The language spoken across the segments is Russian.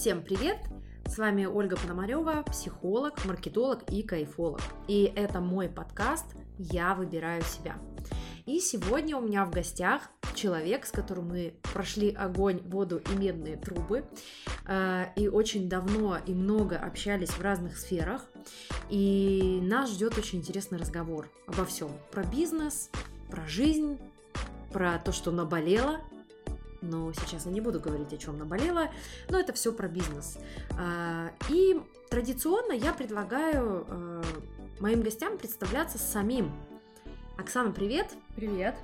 Всем привет! С вами Ольга Пономарева, психолог, маркетолог и кайфолог. И это мой подкаст «Я выбираю себя». И сегодня у меня в гостях человек, с которым мы прошли огонь, воду и медные трубы, э, и очень давно и много общались в разных сферах. И нас ждет очень интересный разговор обо всем. Про бизнес, про жизнь, про то, что наболело, но сейчас я не буду говорить, о чем наболело, но это все про бизнес. А, и традиционно я предлагаю э, моим гостям представляться самим. Оксана, привет! Привет!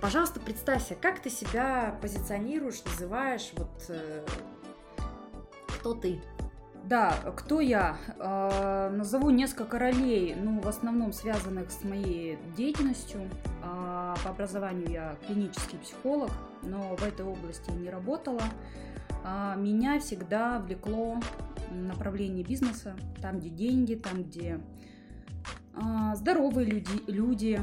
Пожалуйста, представься, как ты себя позиционируешь, называешь, вот э, кто ты? Да, кто я? Э, назову несколько ролей, ну, в основном связанных с моей деятельностью. Э, по образованию я клинический психолог, но в этой области не работала. Э, меня всегда влекло направление бизнеса, там, где деньги, там, где здоровые люди, люди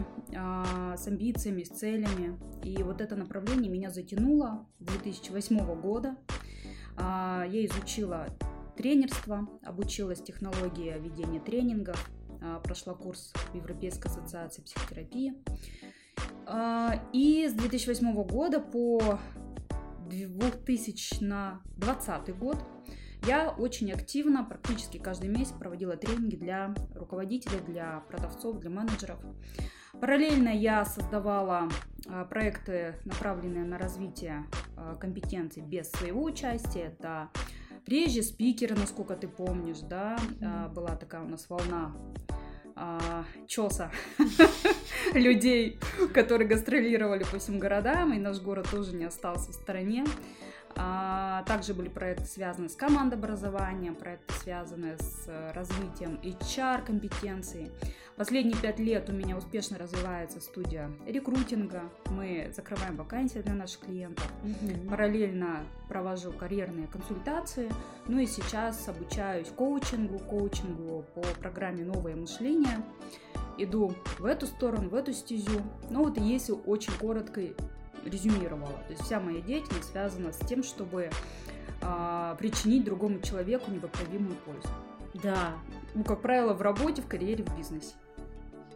с амбициями, с целями. И вот это направление меня затянуло 2008 года. Я изучила тренерства, обучилась технологии ведения тренингов, а, прошла курс в Европейской ассоциации психотерапии. А, и с 2008 года по 2020 год я очень активно, практически каждый месяц проводила тренинги для руководителей, для продавцов, для менеджеров. Параллельно я создавала а, проекты, направленные на развитие компетенций без своего участия. Это Прежде спикеры, насколько ты помнишь, да, mm-hmm. была такая у нас волна а, чеса людей, которые гастролировали по всем городам, и наш город тоже не остался в стороне. А, также были проекты, связанные с командообразованием, проекты, связанные с э, развитием HR-компетенций. Последние пять лет у меня успешно развивается студия рекрутинга. Мы закрываем вакансии для наших клиентов. Угу. Параллельно провожу карьерные консультации. Ну и сейчас обучаюсь коучингу, коучингу по программе «Новое мышление». Иду в эту сторону, в эту стезю. Но вот если очень коротко резюмировала. То есть вся моя деятельность связана с тем, чтобы а, причинить другому человеку непоправимую пользу. Да. Ну, как правило, в работе, в карьере, в бизнесе.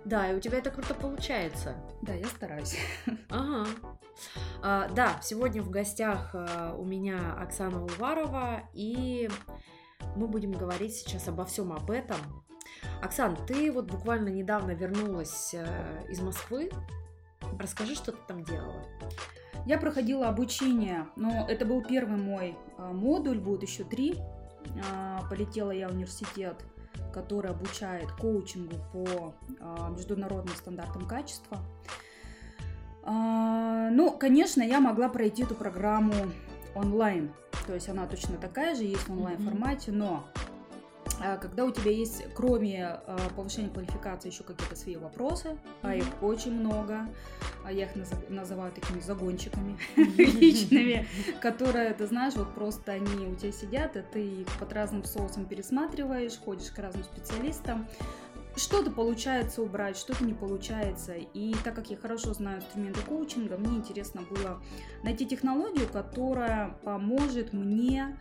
Да, и у тебя это круто получается. Да, я стараюсь. Ага. А, да, сегодня в гостях а, у меня Оксана Уварова, и мы будем говорить сейчас обо всем об этом. Оксан, ты вот буквально недавно вернулась э, из Москвы. Расскажи, что ты там делала. Я проходила обучение, но это был первый мой а, модуль, будет еще три. А, полетела я в университет, который обучает коучингу по а, международным стандартам качества. Ну, конечно, я могла пройти эту программу онлайн. То есть она точно такая же, есть в онлайн формате, но а, когда у тебя есть, кроме а, повышения квалификации, еще какие-то свои вопросы, а их очень много, а я их называю такими загончиками личными, которые, ты знаешь, вот просто они у тебя сидят, и ты их под разным соусом пересматриваешь, ходишь к разным специалистам, что-то получается убрать, что-то не получается. И так как я хорошо знаю инструменты коучинга, мне интересно было найти технологию, которая поможет мне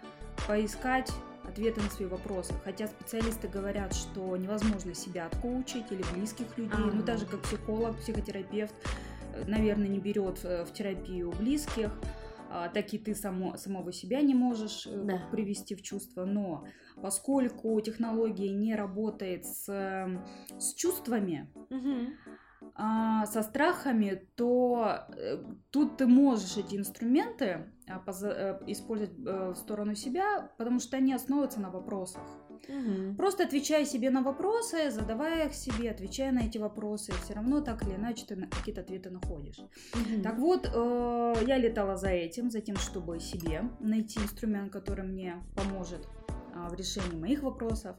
поискать ответы на свои вопросы. Хотя специалисты говорят, что невозможно себя откоучить или близких людей. А-а-а. Ну, даже как психолог, психотерапевт, э, наверное, не берет э, в терапию близких. А, так и ты само, самого себя не можешь э, да. привести в чувство. Но поскольку технология не работает с, с чувствами, угу со страхами, то э, тут ты можешь эти инструменты а, э, использовать э, в сторону себя, потому что они основываются на вопросах. Угу. Просто отвечая себе на вопросы, задавая их себе, отвечая на эти вопросы, все равно так или иначе ты какие-то ответы находишь. Угу. Так вот, э, я летала за этим, за тем, чтобы себе найти инструмент, который мне поможет в решении моих вопросов.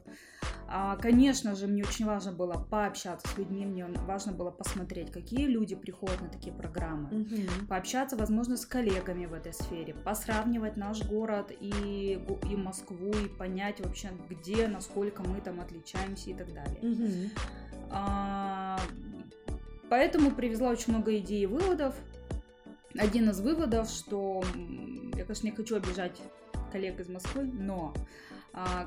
А, конечно же, мне очень важно было пообщаться с людьми, мне важно было посмотреть, какие люди приходят на такие программы, угу. пообщаться, возможно, с коллегами в этой сфере, посравнивать наш город и, и Москву, и понять вообще, где, насколько мы там отличаемся и так далее. Угу. А, поэтому привезла очень много идей и выводов. Один из выводов, что я, конечно, не хочу обижать коллег из Москвы, но а,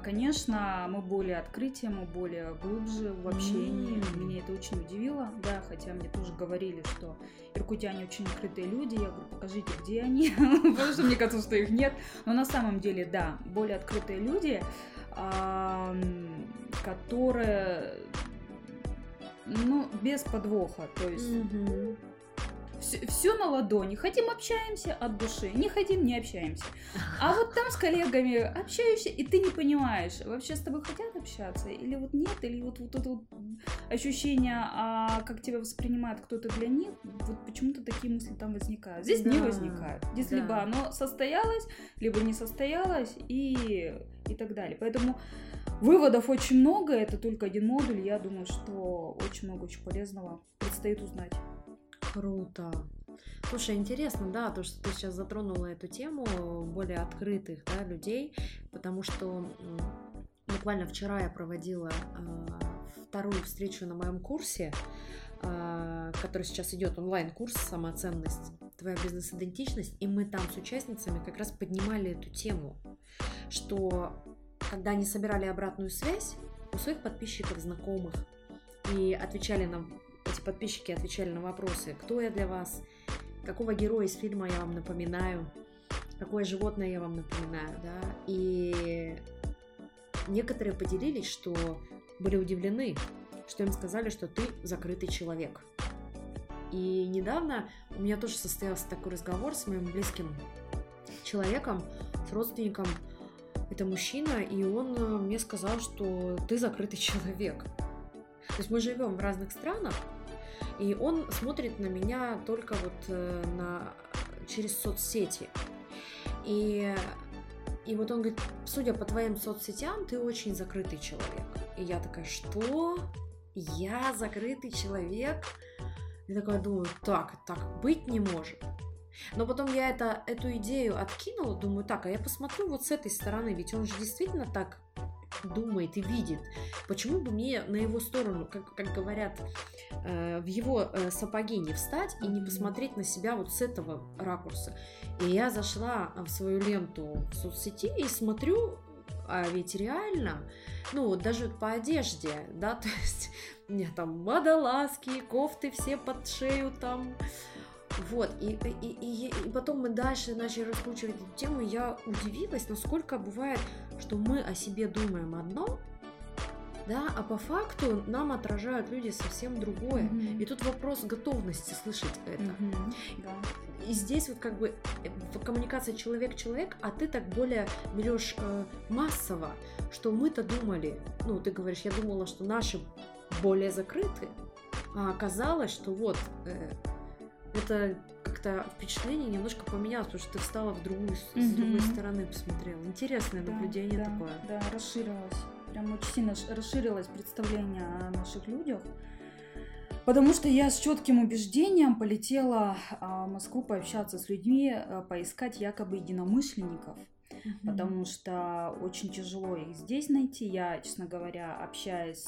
Конечно, мы более открытие, мы более глубже в общении. Mm. Меня это очень удивило, да, хотя мне тоже говорили, что иркутяне очень открытые люди. Я говорю, покажите, где они, потому что мне кажется, что их нет. Но на самом деле, да, более открытые люди, которые, ну, без подвоха, то есть все, все на ладони. Хотим общаемся от души, не хотим не общаемся. А вот там с коллегами общаешься, и ты не понимаешь, вообще с тобой хотят общаться, или вот нет, или вот, вот это вот ощущение, а как тебя воспринимает кто-то для них, вот почему-то такие мысли там возникают. Здесь да. не возникают. Здесь да. либо оно состоялось, либо не состоялось, и, и так далее. Поэтому Выводов очень много, это только один модуль. Я думаю, что очень много очень полезного предстоит узнать. Круто. Слушай, интересно, да, то, что ты сейчас затронула эту тему более открытых да, людей, потому что буквально вчера я проводила э, вторую встречу на моем курсе, э, который сейчас идет онлайн-курс «Самоценность. Твоя бизнес-идентичность», и мы там с участницами как раз поднимали эту тему, что когда они собирали обратную связь у своих подписчиков, знакомых, и отвечали нам подписчики отвечали на вопросы, кто я для вас, какого героя из фильма я вам напоминаю, какое животное я вам напоминаю, да, и некоторые поделились, что были удивлены, что им сказали, что ты закрытый человек. И недавно у меня тоже состоялся такой разговор с моим близким человеком, с родственником. Это мужчина, и он э, мне сказал, что ты закрытый человек. То есть мы живем в разных странах, и он смотрит на меня только вот э, на, через соцсети. И, и вот он говорит, судя по твоим соцсетям, ты очень закрытый человек. И я такая, что? Я закрытый человек? И такая думаю, так, так быть не может. Но потом я это, эту идею откинула, думаю, так, а я посмотрю вот с этой стороны, ведь он же действительно так думает и видит. Почему бы мне на его сторону, как, как говорят, э, в его э, сапоги не встать и не посмотреть на себя вот с этого ракурса? И я зашла в свою ленту в соцсети и смотрю, а ведь реально, ну, вот даже по одежде, да, то есть у меня там водолазки, кофты все под шею там, вот, и, и, и, и потом мы дальше начали раскручивать эту тему, и я удивилась, насколько бывает, что мы о себе думаем одно, да, а по факту нам отражают люди совсем другое. Mm-hmm. И тут вопрос готовности слышать это. Mm-hmm. Да. И здесь вот как бы э, коммуникация человек-человек, а ты так более берешь э, массово, что мы-то думали, ну, ты говоришь, я думала, что наши более закрыты, а оказалось, что вот э, это как-то впечатление немножко поменялось, потому что ты встала в другую, mm-hmm. с другой стороны посмотрела. Интересное да, наблюдение да, такое. Да, расширилось. Прям очень сильно расширилось представление о наших людях. Потому что я с четким убеждением полетела а, в Москву пообщаться с людьми, а, поискать якобы единомышленников. Mm-hmm. Потому что очень тяжело их здесь найти. Я, честно говоря, общаясь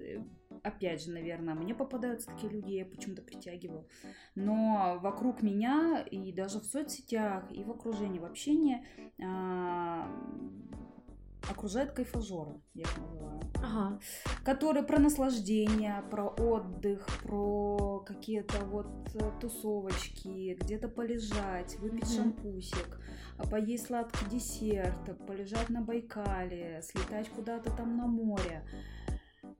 э, опять же, наверное, мне попадаются такие люди, я почему-то притягиваю. Но вокруг меня и даже в соцсетях, и в окружении, в общении а, окружают кайфажоры, я их называю. Ага. Которые про наслаждение, про отдых, про какие-то вот э, тусовочки, где-то полежать, выпить mm-hmm. шампусик, поесть сладкий десерт, полежать на Байкале, слетать куда-то там на море.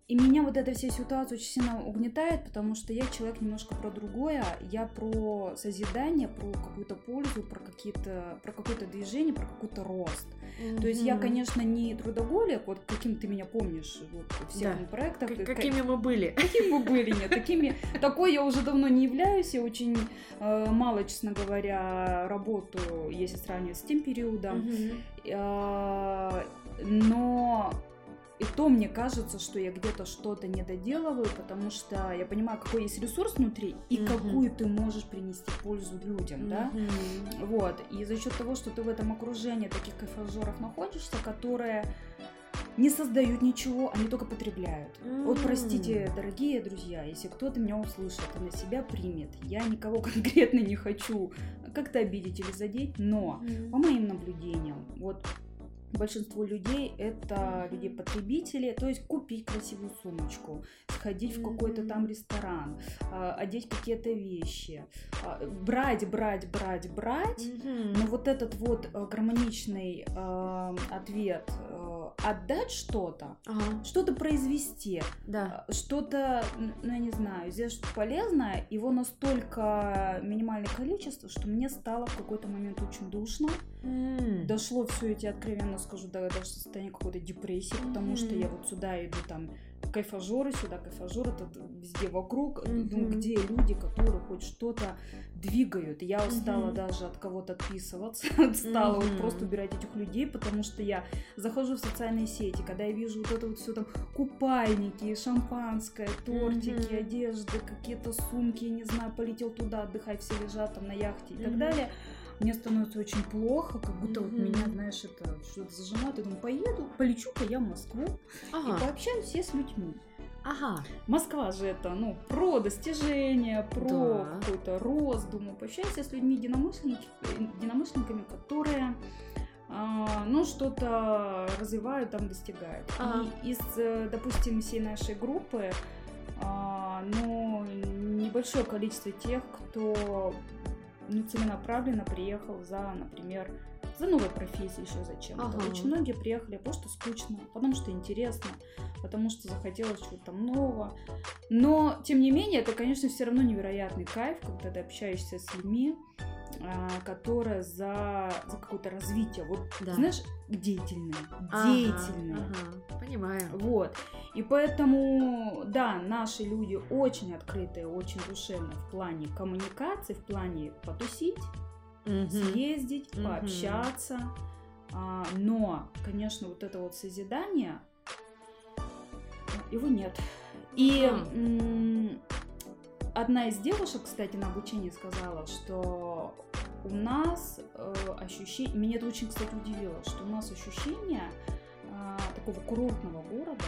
И меня вот эта вся ситуация очень сильно угнетает, потому что я человек немножко про другое. Я про созидание, про какую-то пользу, про какие-то, про какое-то движение, про какой-то рост. Mm-hmm. То есть я, конечно, не трудоголик, вот каким ты меня помнишь вот, в всех да. проектах. К- какими мы были. Какими мы были, нет. Такими, такой я уже давно не являюсь. Я очень э, мало, честно говоря, работаю, если сравнивать с тем периодом. Mm-hmm. Э, но и то мне кажется, что я где-то что-то не доделываю, потому что я понимаю, какой есть ресурс внутри и mm-hmm. какую ты можешь принести пользу людям, mm-hmm. да. Вот. И за счет того, что ты в этом окружении таких кайфажеров находишься, которые не создают ничего, они только потребляют. Вот простите, дорогие друзья, если кто-то меня услышит и на себя примет, я никого конкретно не хочу как-то обидеть или задеть, но по моим наблюдениям, вот большинство людей это люди-потребители, то есть купить красивую сумочку, сходить в какой-то там ресторан, а, одеть какие-то вещи, а, брать, брать, брать, брать, но вот этот вот э, гармоничный э, ответ э, отдать что-то, Ага. что-то произвести, Да. а, что-то, ну я не знаю, сделать что-то полезное, его настолько минимальное количество, что мне стало в какой-то момент очень душно. М. Дошло все эти, откровенно скажу, до даже состояния какой-то депрессии, потому что я вот сюда иду там кайфажоры, сюда кайфажоры, тут везде вокруг, ну, Мгм. где люди, которые хоть что-то двигают. Я устала Мгм. даже от кого-то отписываться, стала вот Мгм. просто убирать этих людей, потому что я захожу в социальные сети, когда я вижу вот это вот все там купальники, шампанское, тортики, Мгм. одежды, какие-то сумки, я не знаю, полетел туда отдыхать, все лежат там на яхте и так Мгм. далее. Мне становится очень плохо, как будто вот Мгм. меня, знаешь, это что-то зажимает. Я думаю, поеду, полечу-ка я в Москву и Ага. пообщаюсь я с людьми. Ага. Москва же это, ну, про достижения, про Да. какой-то рост. Думаю, пообщаюсь я с людьми единомышленниками, которые а, ну, что-то развивают, там достигают. Ага. И из, э, допустим, всей нашей группы, а, ну, небольшое количество тех, кто ну, целенаправленно приехал за, например, за новой профессией еще зачем-то. Ага. Очень многие приехали, потому что скучно, потому что интересно, потому что захотелось чего-то нового. Но, тем не менее, это, конечно, все равно невероятный кайф, когда ты общаешься с людьми, а, которые за, за какое-то развитие, вот, Да. знаешь, деятельные, Ага, деятельные. ага. Понимаю. Вот. И поэтому, да, наши люди очень открытые, очень душевные в плане коммуникации, в плане потусить, Мгм. съездить, Мгм. пообщаться. А, но, конечно, вот это вот созидание, его нет. И Ага. Одна из девушек, кстати, на обучении сказала, что у нас ощущение, меня это очень, кстати, удивило, что у нас ощущение а, такого курортного города.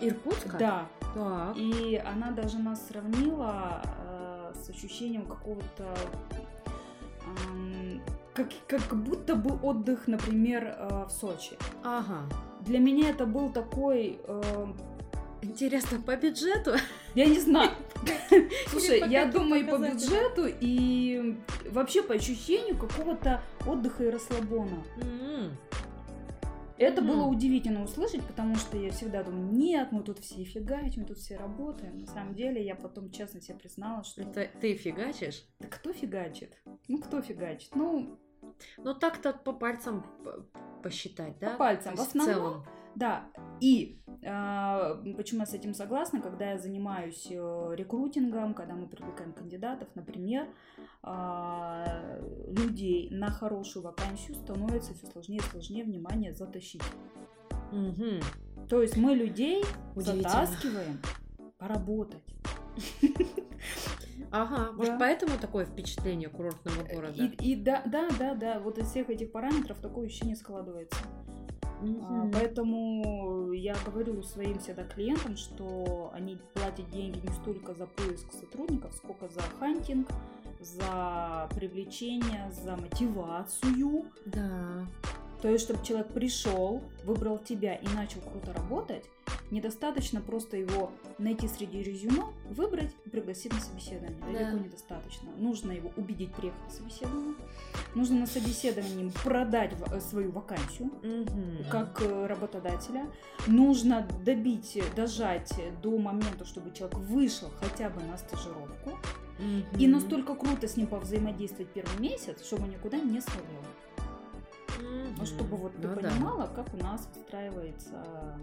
Иркутска? Да, Так. и она даже нас сравнила э, с ощущением какого-то ам, как, как будто бы отдых, например, э, в Сочи. Ага. Для меня это был такой, э, Интересно, по бюджету? я не знаю. Слушай, я думаю по бюджету и вообще по ощущению какого-то отдыха и расслабона. Это было удивительно услышать, потому что я всегда думаю, нет, мы тут все фигачим, мы тут все работаем. На самом деле я потом честно себе признала, что Это ты фигачишь? Да кто фигачит? Ну, кто фигачит? Ну, Ну так-то по пальцам посчитать, да? По пальцам. В основном- да. И а, почему я с этим согласна, когда я занимаюсь э, рекрутингом, когда мы привлекаем кандидатов, например, а, людей на хорошую вакансию становится все сложнее и сложнее внимание затащить. Мгм. То есть мы людей затаскиваем поработать. Ага, может Да. поэтому такое впечатление курортного города? И, и да, да, да, да, вот из всех этих параметров такое ощущение складывается. Мгм. Поэтому я говорю своим всегда клиентам, что они платят деньги не столько за поиск сотрудников, сколько за хантинг, за привлечение, за мотивацию. Да. То есть, чтобы человек пришел, выбрал тебя и начал круто работать, недостаточно просто его найти среди резюме, выбрать и пригласить на собеседование. Да. Далеко недостаточно. Нужно его убедить приехать на собеседование. Нужно на собеседовании продать э, свою вакансию Мгм. как э, работодателя. Нужно добить, э, дожать до момента, чтобы человек вышел хотя бы на стажировку. И Мгм. настолько круто с ним повзаимодействовать первый месяц, чтобы никуда не свалил. Мгм. Ну, чтобы вот ты Ну да. понимала, как у нас выстраивается...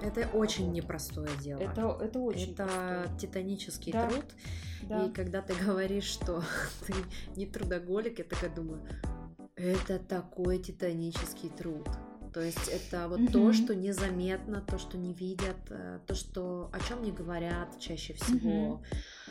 Это очень непростое дело. Это, это очень Это простое. титанический Да. труд. Да. И когда ты говоришь, что ты не трудоголик, я такая думаю, это такой титанический труд. То есть это вот то, Мгм. что незаметно, то, что не видят, э, то, что о чем не говорят чаще всего. А,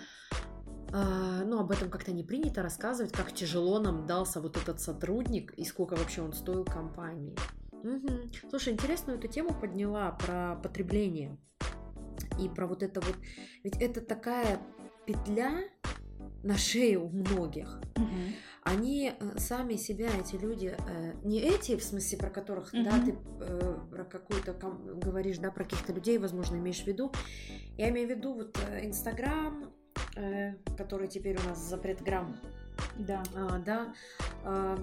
ну, об этом как-то не принято рассказывать, как тяжело нам дался вот этот сотрудник и сколько вообще он стоил компании. Угу. Слушай, интересную эту тему подняла про потребление. И про вот это вот... Ведь это такая петля на шее у многих. Мгм. Они э, сами себя, эти люди, э, не эти, в смысле, про которых, да, Мгм. ты э, про какую-то говоришь, да, про каких-то людей, возможно, имеешь в виду. Я имею в виду вот Инстаграм, э, который теперь у нас запрет грамм, Да. а, да. а,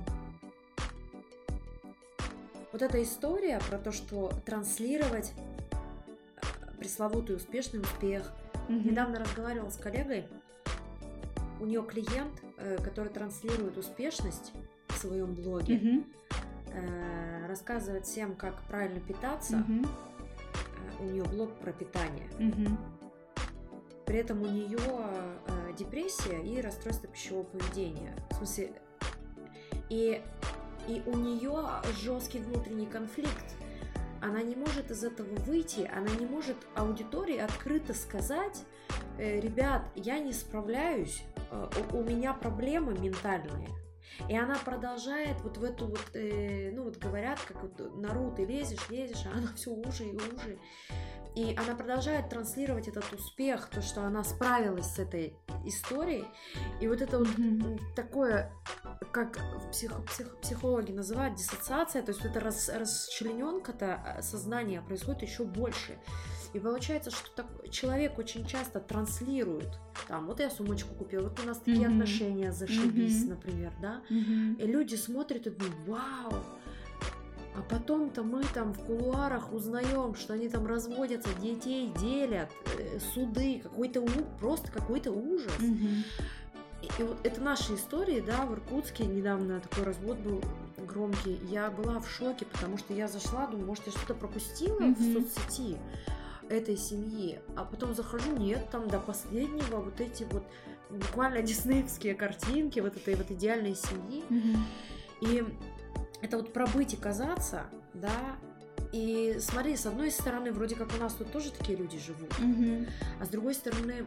вот эта история про то, что транслировать э, пресловутый успешный успех. Мгм. Недавно разговаривала с коллегой. У нее клиент, э, который транслирует успешность в своем блоге, э, рассказывает всем, как правильно питаться. Э, У нее блог про питание. Мгм. При этом у нее э, депрессия и расстройство пищевого поведения. В смысле, и, и у нее жесткий внутренний конфликт. Она не может из этого выйти, она не может аудитории открыто сказать, «Э, ребят, я не справляюсь, э, у, меня проблемы ментальные. И она продолжает вот в эту вот, э, ну вот говорят, как вот нару ты лезешь, лезешь, а она все уже и уже. И она продолжает транслировать этот успех, то, что она справилась с этой историей. И вот это вот м, такое, как в психо- психо- психологи называют диссоциация, то есть вот эта рас, расчлененка-то сознания происходит еще больше. И получается, что так- человек очень часто транслирует, там, вот я сумочку купила, вот у нас такие Мгм. отношения, зашибись, Мгм. например, да, Мгм. и люди смотрят и думают, вау, а потом-то мы там в кулуарах узнаем, что они там разводятся, детей делят, э, суды, какой-то просто какой-то ужас. Мгм. И, и вот это наши истории, да, в Иркутске недавно такой развод был громкий. Я была в шоке, потому что я зашла, думаю, может, я что-то пропустила в Мгм. соцсети этой семьи. А потом захожу, нет, там до последнего вот эти вот буквально диснеевские картинки вот этой вот идеальной семьи. Мгм. И это вот про быть и казаться, да. И смотри, с одной стороны, вроде как у нас тут тоже такие люди живут, Мгм. а с другой стороны,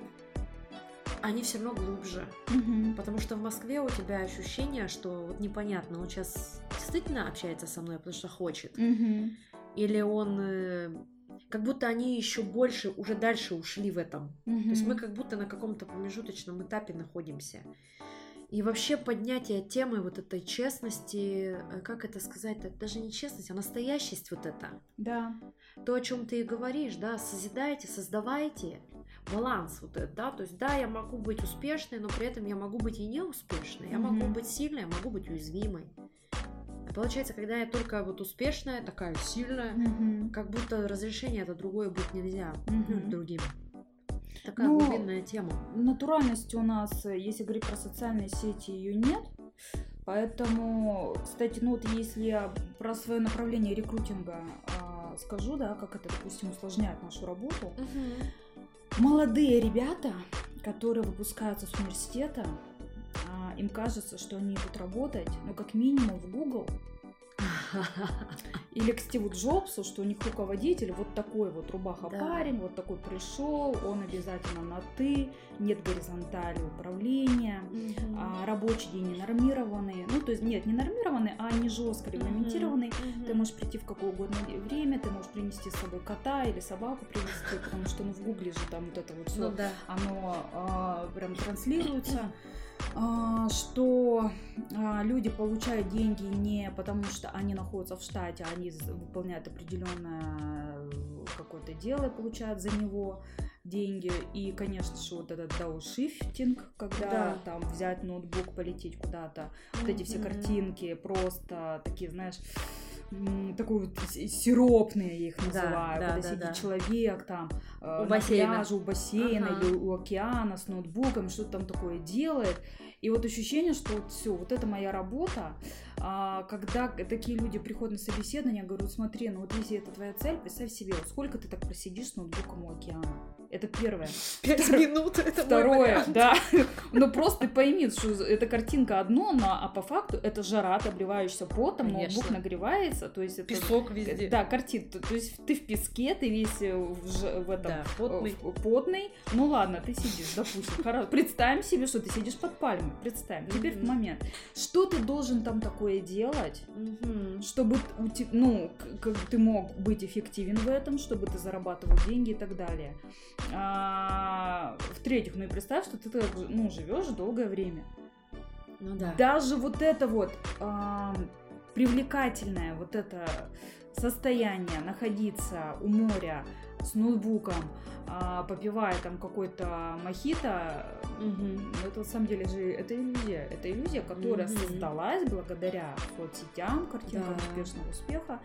они все равно глубже. Мгм. Потому что в Москве у тебя ощущение, что вот непонятно, он сейчас действительно общается со мной, потому что хочет. Мгм. Или он... э, Как будто они еще больше, уже дальше ушли в этом. То есть мы как будто на каком-то промежуточном этапе находимся. И вообще поднятие темы вот этой честности, э, как это сказать, это даже не честность, а настоящесть вот это. Да. То, о чем ты и говоришь, да, созидайте, создавайте баланс вот этот, да, то есть да, я могу быть успешной, но при этом я могу быть и неуспешной, я могу Мгм. быть сильной, я могу быть уязвимой. А получается, когда я только вот успешная, такая сильная, Мгм. как будто разрешение это другое быть нельзя, ну, Мгм. Такая Ну, глубинная тема. Натуральности у нас, э, если говорить про социальные сети, ее нет. Поэтому, кстати, ну вот если я про свое направление рекрутинга а, скажу, да, как это, допустим, усложняет нашу работу. Молодые ребята, которые выпускаются с университета, а, им кажется, что они идут работать, ну, как минимум в Google или к Стиву Джобсу, что у них руководитель вот такой вот рубаха Да. парень, вот такой пришел, он обязательно на ты, нет горизонтали управления, Мгм. а, рабочий день не нормированный, ну то есть нет, не нормированный, а не жестко регламентированный. Мгм. Ты можешь прийти в какое угодно время, ты можешь принести с собой кота или собаку привезти, потому что ну в гугле же там вот это вот все Ну да. оно а, прям транслируется, что а, люди получают деньги не потому, что они находятся в штате, а они выполняют определенное э, какое-то дело и получают за него деньги. И, конечно же, вот этот дауншифтинг, когда Да. там взять ноутбук, полететь куда-то, вот эти все картинки просто такие, знаешь, такой вот сиропные я их называю, да, когда да, сидит да. человек там э, У на бассейна. пляже, у бассейна Ага. или у океана с ноутбуком, что-то там такое делает. И вот ощущение, что вот все, вот это моя работа. А, когда такие люди приходят на собеседование, я говорю, смотри, ну вот если это твоя цель, представь себе, вот сколько ты так просидишь с ноутбуком у океана. Это первое. Пять Второе- минут это Второе, да. Ну просто пойми, что эта картинка одно, но, а по факту это жара, ты обливаешься потом, Конечно. ноутбук нагревается, то есть это... Песок везде. Да, картин. То, есть ты в песке, ты весь э, в, в этом Да, потный. э, потный. Ну ладно, ты сидишь, допустим. Представим себе, что ты сидишь под пальмой. Представим. Теперь момент. Что ты должен там такое делать? Мгм. чтобы ну, как ты мог быть эффективен в этом, чтобы ты зарабатывал деньги и так далее. А, в-третьих, ну и представь, что ты ну, живешь долгое время. Ну да. Даже вот это вот ам, привлекательное вот это состояние находиться у моря с ноутбуком, а, попивая там какой-то мохито, ну, это на самом деле же это иллюзия. Это иллюзия, которая Мгм. создалась благодаря соцсетям, картинкам Да. успешного успеха.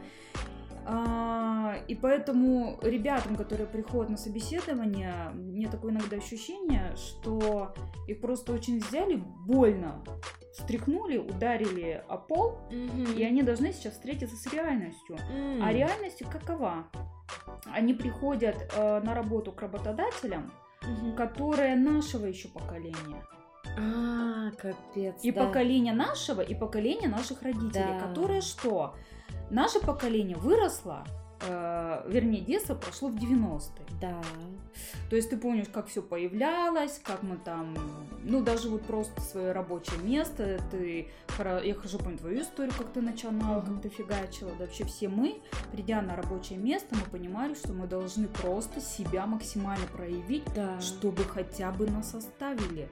А, и поэтому ребятам, которые приходят на собеседование, мне такое иногда ощущение, что их просто очень взяли больно, стряхнули, ударили о пол, и они должны сейчас встретиться с реальностью. А реальность какова? Они приходят э, на работу к работодателям, которые нашего еще поколения. А, капец. И да. поколение нашего, и поколение наших родителей, Да. которое что? Наше поколение выросло, э, вернее, детство прошло в 90-е. Да. То есть ты помнишь, как все появлялось, как мы там, ну даже вот просто свое рабочее место, ты, я хорошо помню твою историю, как ты начинала, как ты фигачила, да вообще все мы, придя на рабочее место, мы понимали, что мы должны просто себя максимально проявить, Да. чтобы хотя бы нас оставили.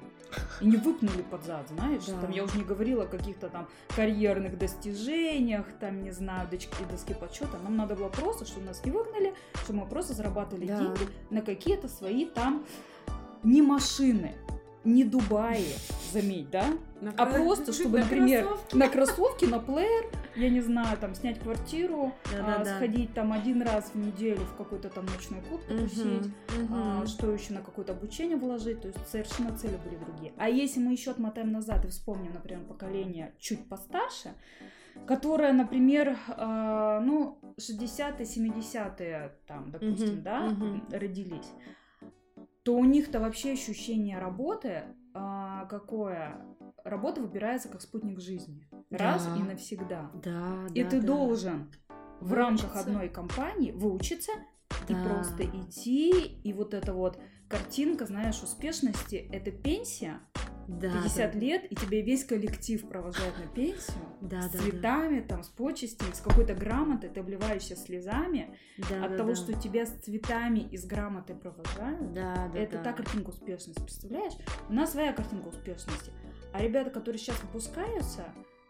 И не выпнули под зад, знаешь? Да. Там я уже не говорила о каких-то там карьерных достижениях, там, не знаю, дочки, доски подсчета. Нам надо было просто, чтобы нас не выгнали, чтобы мы просто зарабатывали Да. деньги на какие-то свои там не машины, не Дубаи, заметь, да? На А кро- просто, чтобы, на например, кроссовки. на кроссовки, на плеер, я не знаю, там, снять квартиру, а, сходить там один раз в неделю в какой-то там ночной клуб потусить, Мгм. а, что еще на какое-то обучение вложить, то есть совершенно цели были другие. А если мы еще отмотаем назад и вспомним, например, поколение чуть постарше, которое, например, а, ну, 60-е, 70-е, там, допустим, Мгм, да, мгм. родились, то у них-то вообще ощущение работы а, какое? Работа выбирается как спутник жизни. Раз Да. и навсегда. Да, И да, ты да. должен в рамках Выучиться. одной компании выучиться и Да. просто идти, и вот эта вот картинка, знаешь, успешности, это пенсия, Да, 50 да. лет, и тебе весь коллектив провожает на пенсию, Да, с да, да. цветами, там, с почестями, с какой-то грамотой, ты обливаешься слезами Да, от да, того, да. что тебя с цветами и с грамотой провожают. Да, да, это да. та картинка успешности, представляешь? У нас своя картинка успешности. А ребята, которые сейчас выпускаются,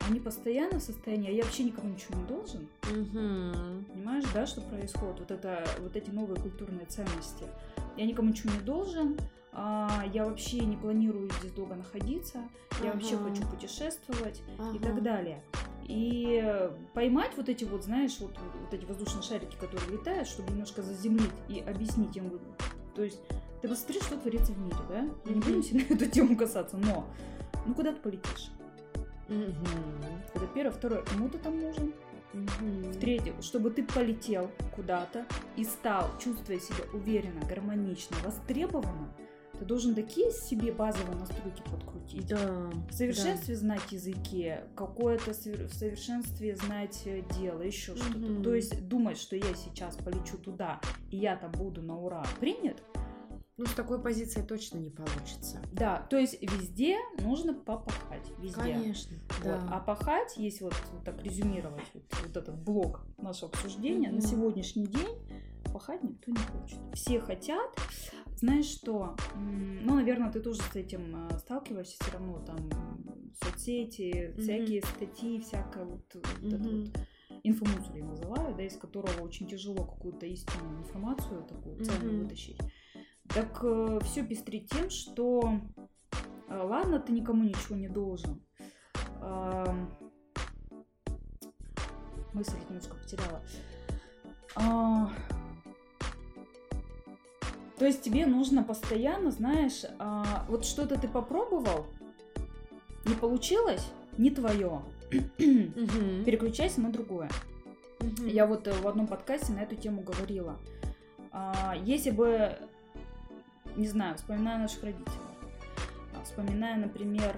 они постоянно в состоянии, а я вообще никому ничего не должен. Мгм. Понимаешь, да, что происходит? Вот, это, вот эти новые культурные ценности. Я никому ничего не должен, а, я вообще не планирую здесь долго находиться, я вообще Ага. хочу путешествовать и Ага. так далее. И поймать вот эти вот, знаешь, вот, вот эти воздушные шарики, которые летают, чтобы немножко заземлить и объяснить им. То есть ты посмотри, что творится в мире, да? Мы не будем сильно эту тему касаться, но ну куда ты полетишь? Это первое. Второе, кому ты там нужен? Мгм. В-третьих, чтобы ты полетел куда-то и стал, чувствуя себя уверенно, гармонично, востребованным, ты должен такие себе базовые настройки подкрутить. Да. В совершенстве знать языки, какое-то в совершенстве знать э, дело, еще что-то. То есть думать, что я сейчас полечу туда, и я там буду на ура принят, Ну, с такой позиции точно не получится. да, то есть везде нужно попахать, везде. Конечно. Вот. Да. А пахать, если вот, вот так резюмировать вот, вот этот блок нашего обсуждения, Мгм. на сегодняшний день пахать никто не хочет. Все хотят. Знаешь что? Ну, наверное, ты тоже с этим э, сталкиваешься все равно, там, соцсети, Мгм. всякие статьи, всякое вот, вот это Мгм. вот инфомусор я называю, да, из которого очень тяжело какую-то истинную информацию такую ценную Мгм. вытащить. Так все пестрит тем, что э, ладно, ты никому ничего не должен. Ам, Мысль немножко потеряла. А, То есть тебе нужно постоянно, знаешь, а, вот что-то ты попробовал, не получилось, не твое. Переключайся на другое. Я вот э, в одном подкасте на эту тему говорила. А, Если бы не знаю, вспоминаю наших родителей, а, вспоминаю, например,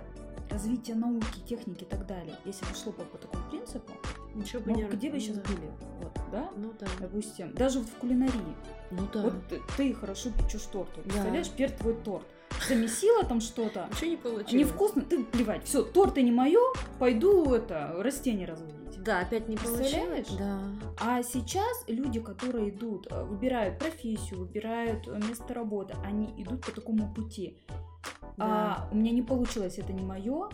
развитие науки, техники и так далее. Если бы шло бы по такому принципу, Ничего бы ну, не где ну сейчас да. были? Вот, да? Ну да. Допустим, даже вот в кулинарии. Ну да. Вот ты, хорошо печешь торт. Да. Представляешь, теперь твой торт. Замесила там что-то, Ничего не получилось. невкусно, ты плевать. Все, торт не мое, пойду это растение разводить. Да, опять не получилось. Да. А сейчас люди, которые идут, э, выбирают профессию, выбирают э, место работы, они идут по такому пути. А, у меня не получилось, это не мое.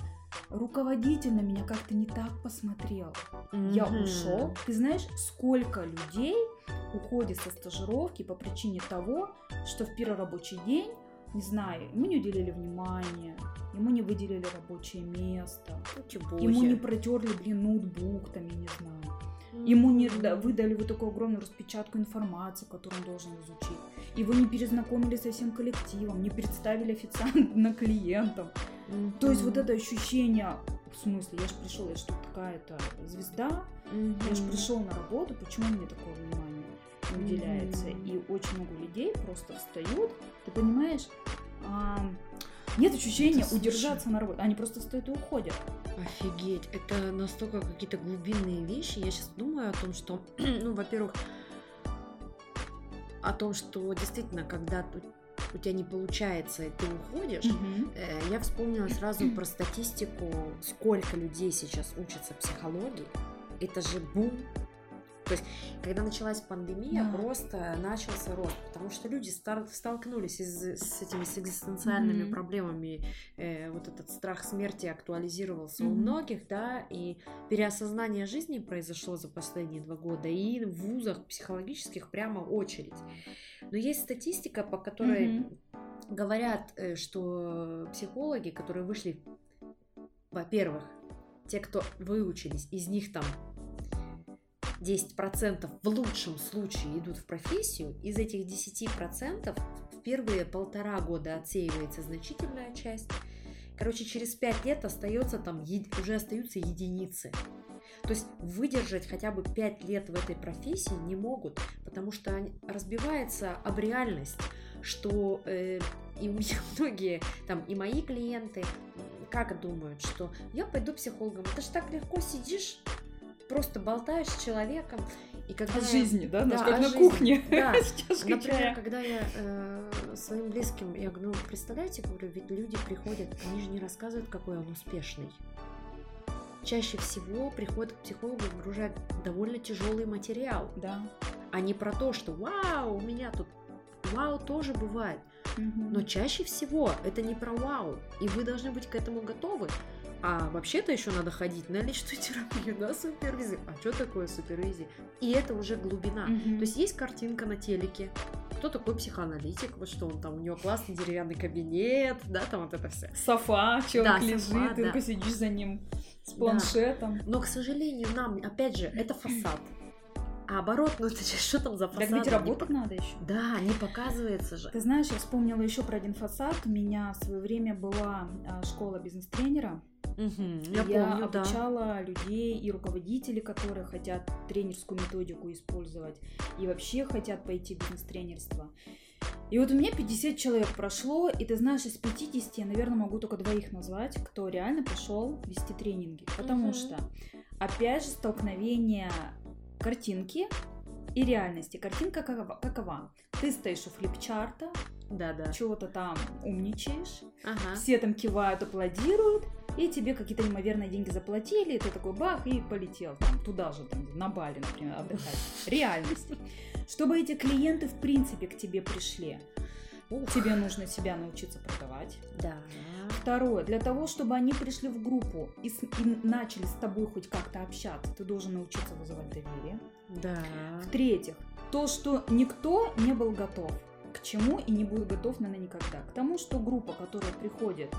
Руководитель на меня как-то не так посмотрел. Я Мгм. ушел. Ты знаешь, сколько людей уходит со стажировки по причине того, что в первый рабочий день, не знаю, ему не уделили внимания, ему не выделили рабочее место, Будьте ему не протерли, блин, ноутбук, там, я не знаю. Ему не выдали вот такую огромную распечатку информации, которую он должен изучить. Его не перезнакомили со всем коллективом, не представили официально клиентам. То есть вот это ощущение, в смысле, я же пришел, я же тут какая-то звезда, я же пришел на работу, почему мне такое внимание уделяется? Мгм. И очень много людей просто встают, ты понимаешь, а, нет ощущения Это слушай. удержаться на работе, они просто встают и уходят. Офигеть, это настолько какие-то глубинные вещи. Я сейчас думаю о том, что, ну, во-первых, о том, что действительно, когда у, тебя не получается, и ты уходишь, э, я вспомнила сразу про статистику, сколько людей сейчас учатся психологии. Это же бум. То есть, когда началась пандемия, Да. просто начался рост, потому что люди стар- столкнулись из- с этими с экзистенциальными Мгм. проблемами. Э, вот этот страх смерти актуализировался у Мгм. многих, да, и переосознание жизни произошло за последние два года, и в вузах психологических прямо очередь. Но есть статистика, по которой Мгм. говорят, э, что психологи, которые вышли, во-первых, те, кто выучились, из них там 10% в лучшем случае идут в профессию, из этих 10% в первые полтора года отсеивается значительная часть. Короче, через 5 лет остается там, уже остаются единицы. То есть выдержать хотя бы 5 лет в этой профессии не могут, потому что разбивается об реальность, что э, и у меня многие, там, и мои клиенты, как думают, что я пойду психологом, это же так легко сидишь, просто болтаешь с человеком, и когда О я- жизни, да? Да, как на жизни. кухне. Да. с чашкой Например, чая. когда я э, своим близким, я говорю, ну, представляете, говорю, ведь люди приходят, они же не рассказывают, какой он успешный. Чаще всего приходят к психологу и выгружают довольно тяжелый материал, Да. а не про то, что вау, у меня тут вау тоже бывает. Мгм. Но чаще всего это не про вау, и вы должны быть к этому готовы. А вообще-то еще надо ходить на личную терапию, на супервизию. А что такое супервизия? И это уже глубина. Мгм. То есть есть картинка на телеке. Кто такой психоаналитик? Вот что он там, у него классный деревянный кабинет, да, там вот это все. Софа, человек Да, лежит, софа, ты да. сидишь за ним с Да. планшетом. Но, к сожалению, нам, опять же, это фасад. А оборот, ну это что там за фасад? Так ведь Не работать по- надо еще. Да, не показывается же. Ты знаешь, я вспомнила еще про один фасад. У меня в свое время была а, школа бизнес-тренера. Мгм, И Я помню, да. обучала людей и руководителей, которые хотят тренерскую методику использовать и вообще хотят пойти в бизнес-тренерство. И вот у меня 50 человек прошло, и ты знаешь, из 50 я, наверное, могу только двоих назвать, кто реально пошел вести тренинги. Потому Мгм. что, опять же, столкновение картинки и реальности. Картинка какова? какова? Ты стоишь у флипчарта, Да-да. чего-то там умничаешь, Ага. все там кивают, аплодируют, и тебе какие-то неимоверные деньги заплатили, и ты такой бах, и полетел там, туда же, там, на Бали, например, отдыхать. Реальность. Чтобы эти клиенты, в принципе, к тебе пришли, Ух, тебе нужно себя научиться продавать. да. Второе, для того, чтобы они пришли в группу и, с- и начали с тобой хоть как-то общаться, ты должен научиться вызывать доверие. Да. В-третьих, то, что никто не был готов к чему и не будет готов, наверное, никогда. К тому, что группа, которая приходит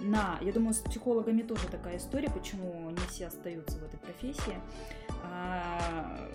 на... Я думаю, с психологами тоже такая история, почему не все остаются в этой профессии. А,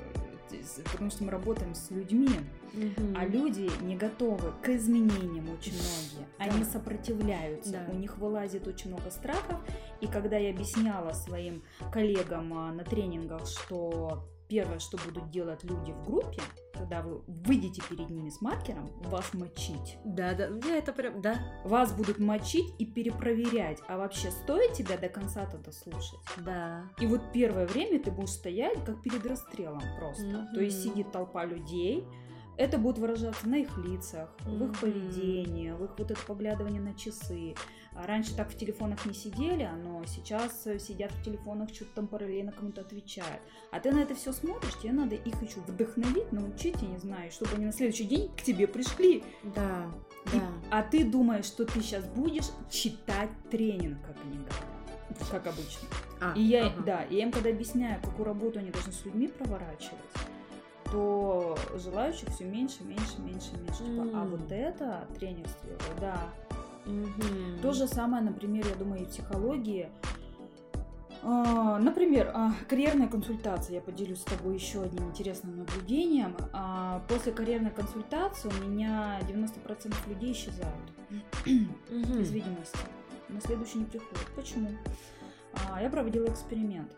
потому что мы работаем с людьми, Мгм. а люди не готовы к изменениям очень многие. Они Да. сопротивляются, Да. у них вылазит очень много страхов. И когда я объясняла своим коллегам а, на тренингах, что первое, что будут делать люди в группе, когда вы выйдете перед ними с маркером, вас мочить. Да, да, я это прям, да. Вас будут мочить и перепроверять, а вообще стоит тебя до конца тогда слушать? Да. И вот первое время ты будешь стоять как перед расстрелом просто. Мгм. То есть сидит толпа людей, это будет выражаться на их лицах, в Мгм. их поведении, в их вот это поглядывание на часы. А раньше так в телефонах не сидели, но сейчас э, сидят в телефонах, что-то там параллельно кому-то отвечают. А ты на это все смотришь, тебе надо их еще вдохновить, научить, я не знаю, чтобы они на следующий день к тебе пришли. Да, И- да. а ты думаешь, что ты сейчас будешь читать тренинг, как они говорят, как обычно. А, И я, ага. да, я им когда объясняю, какую работу они должны с людьми проворачивать, то желающих все меньше, меньше, меньше, меньше. Типа, а вот это тренерство, да. Мгм. То же самое, например, я думаю, и в психологии. А, Например, а, карьерная консультация. Я поделюсь с тобой еще одним интересным наблюдением. А, После карьерной консультации у меня 90% людей исчезают Мгм. из видимости. На следующий не приходят. Почему? Я проводила эксперимент.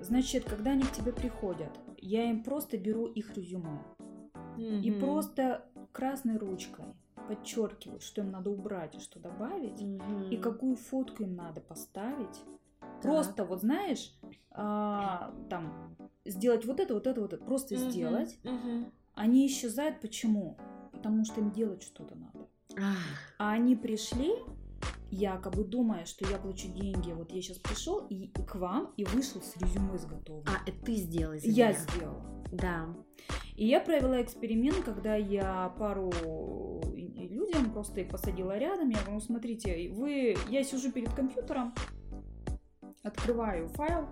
Значит, когда они к тебе приходят, я им просто беру их резюме и Мгм. просто красной ручкой подчеркиваю, что им надо убрать и что добавить, Мгм. и какую фотку им надо поставить. Так. Просто вот знаешь, а, там сделать вот это, вот это, вот это, просто Мгм. сделать. Мгм. Они исчезают. Почему? Потому что им делать что-то надо. Ах, А они пришли, якобы думая, что я плачу деньги. Вот я сейчас пришел и к вам и вышел с резюме с готовым. А, это ты сделай за я сделала. Да. И я провела эксперимент, когда я пару людям просто их посадила рядом. Я говорю, «Ну, смотрите, вы, я сижу перед компьютером, открываю файл,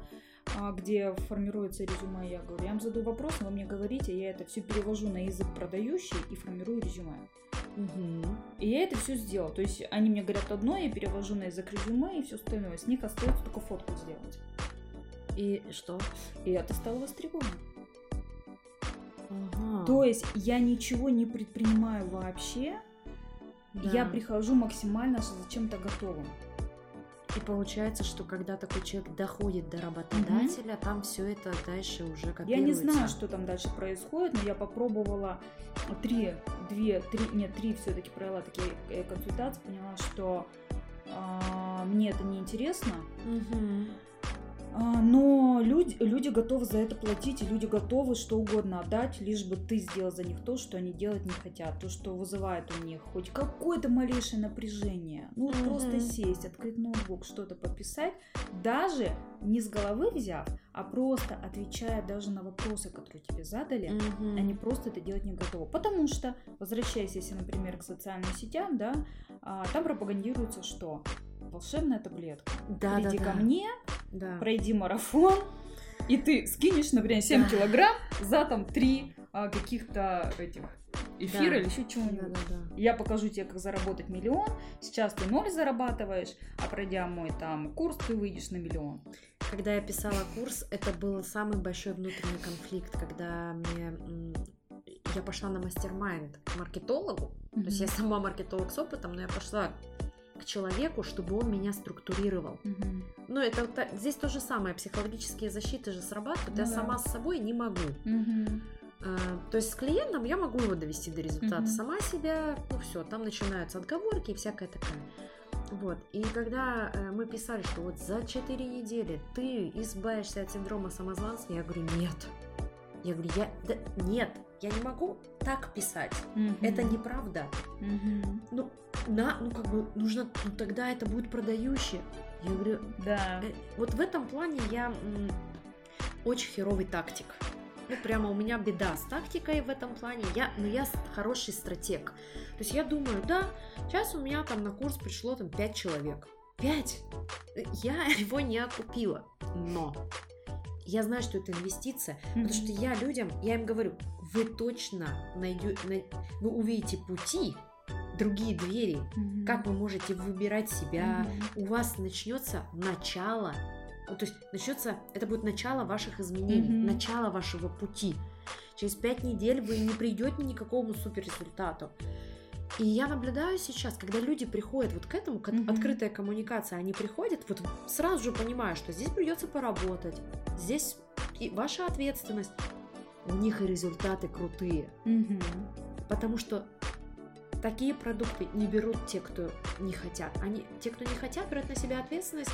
где формируется резюме. Я говорю, я вам задаю вопрос, вы мне говорите, я это все перевожу на язык продающий и формирую резюме. Мгм. И я это все сделала. То есть они мне говорят одно, я перевожу на язык резюме и все остальное. С них остается только фотку сделать. И что? И это стало востребовано. Ага. То есть я ничего не предпринимаю вообще. Да. Я прихожу максимально с чем-то готовым. И получается, что когда такой человек доходит до работодателя, там все это дальше уже Я копируется. не знаю, что там дальше происходит, но я попробовала три, две, три, нет, три все-таки провела такие э, консультации, поняла, что а, мне это не интересно. А, Но люди, люди готовы за это платить, и люди готовы что угодно отдать, лишь бы ты сделал за них то, что они делать не хотят, то, что вызывает у них хоть какое-то малейшее напряжение. Ну, Мгм. просто сесть, открыть ноутбук, что-то пописать, даже не с головы взяв, а просто отвечая даже на вопросы, которые тебе задали, Мгм. они просто это делать не готовы. Потому что, возвращаясь, если, например, к социальным сетям, да, а, там пропагандируется что? Волшебная таблетка. Да, Приди да, ко да. мне, Да. пройди марафон, и ты скинешь, например, 7 Да. килограмм за там 3 каких-то этих эфира Да. или еще чего-нибудь. Да, да, да. Я покажу тебе, как заработать миллион. Сейчас ты ноль зарабатываешь, а пройдя мой там курс, ты выйдешь на миллион. Когда я писала курс, это был самый большой внутренний конфликт, когда мне я пошла на мастер-майнд к маркетологу. То есть я сама маркетолог с опытом, но я пошла к человеку, чтобы он меня структурировал. Мгм. Ну, это здесь то же самое, психологические защиты же срабатывают, Ну я да. сама с собой не могу. А, то есть с клиентом я могу его довести до результата, Мгм. сама себя, ну все, там начинаются отговорки и всякая такая. Вот, и когда э, мы писали, что вот за 4 недели ты избавишься от синдрома самозванца, я говорю, нет. Я говорю, я, да, нет, я не могу так писать. Мгм. Это неправда. Мгм. Ну, на, ну как бы нужно, ну тогда это будет продающее. Я говорю, Да. Э, Вот в этом плане я м, очень херовый тактик. Ну, прямо у меня беда с тактикой в этом плане. Я, но я с- хороший стратег. То есть я думаю, да, сейчас у меня там на курс пришло там 5 человек. 5! Я его не окупила. Но я знаю, что это инвестиция, потому что я людям, я им говорю, вы точно найдете, вы увидите пути, другие двери, Мгм. как вы можете выбирать себя, Мгм. у вас начнется начало, ну, то есть начнется, это будет начало ваших изменений, Мгм. начало вашего пути. Через пять недель вы не придете ни к какому суперрезультату. И я наблюдаю сейчас, когда люди приходят вот к этому, к Мгм. открытая коммуникация, они приходят, вот сразу же понимаю, что здесь придется поработать, здесь и ваша ответственность, у них и результаты крутые. Мгм. Потому что такие продукты не берут те, кто не хотят. Они, те, кто не хотят, берут на себя ответственность,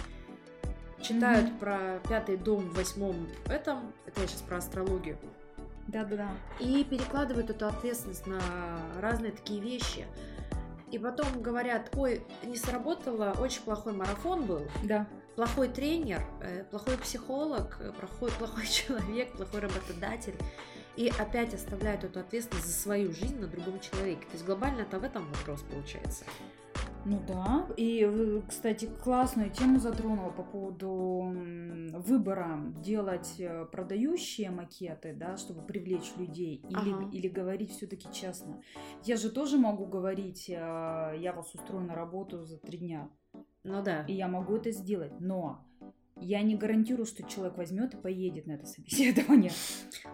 читают Мгм. про пятый дом в восьмом этом, это я сейчас про астрологию, Да-да-да. и перекладывают эту ответственность на разные такие вещи. И потом говорят, ой, не сработало, очень плохой марафон был, Да. Плохой тренер, э, плохой психолог, э, плохой, плохой человек, плохой работодатель. И опять оставляют эту ответственность за свою жизнь на другом человеке. То есть глобально это в этом вопрос получается. Ну да. И, кстати, классную тему затронула по поводу выбора делать э, продающие макеты, да, чтобы привлечь людей, или, Ага. или говорить все-таки честно. Я же тоже могу говорить, я вас устрою на работу за три дня, Ну да. и я могу это сделать, но я не гарантирую, что человек возьмет и поедет на это собеседование.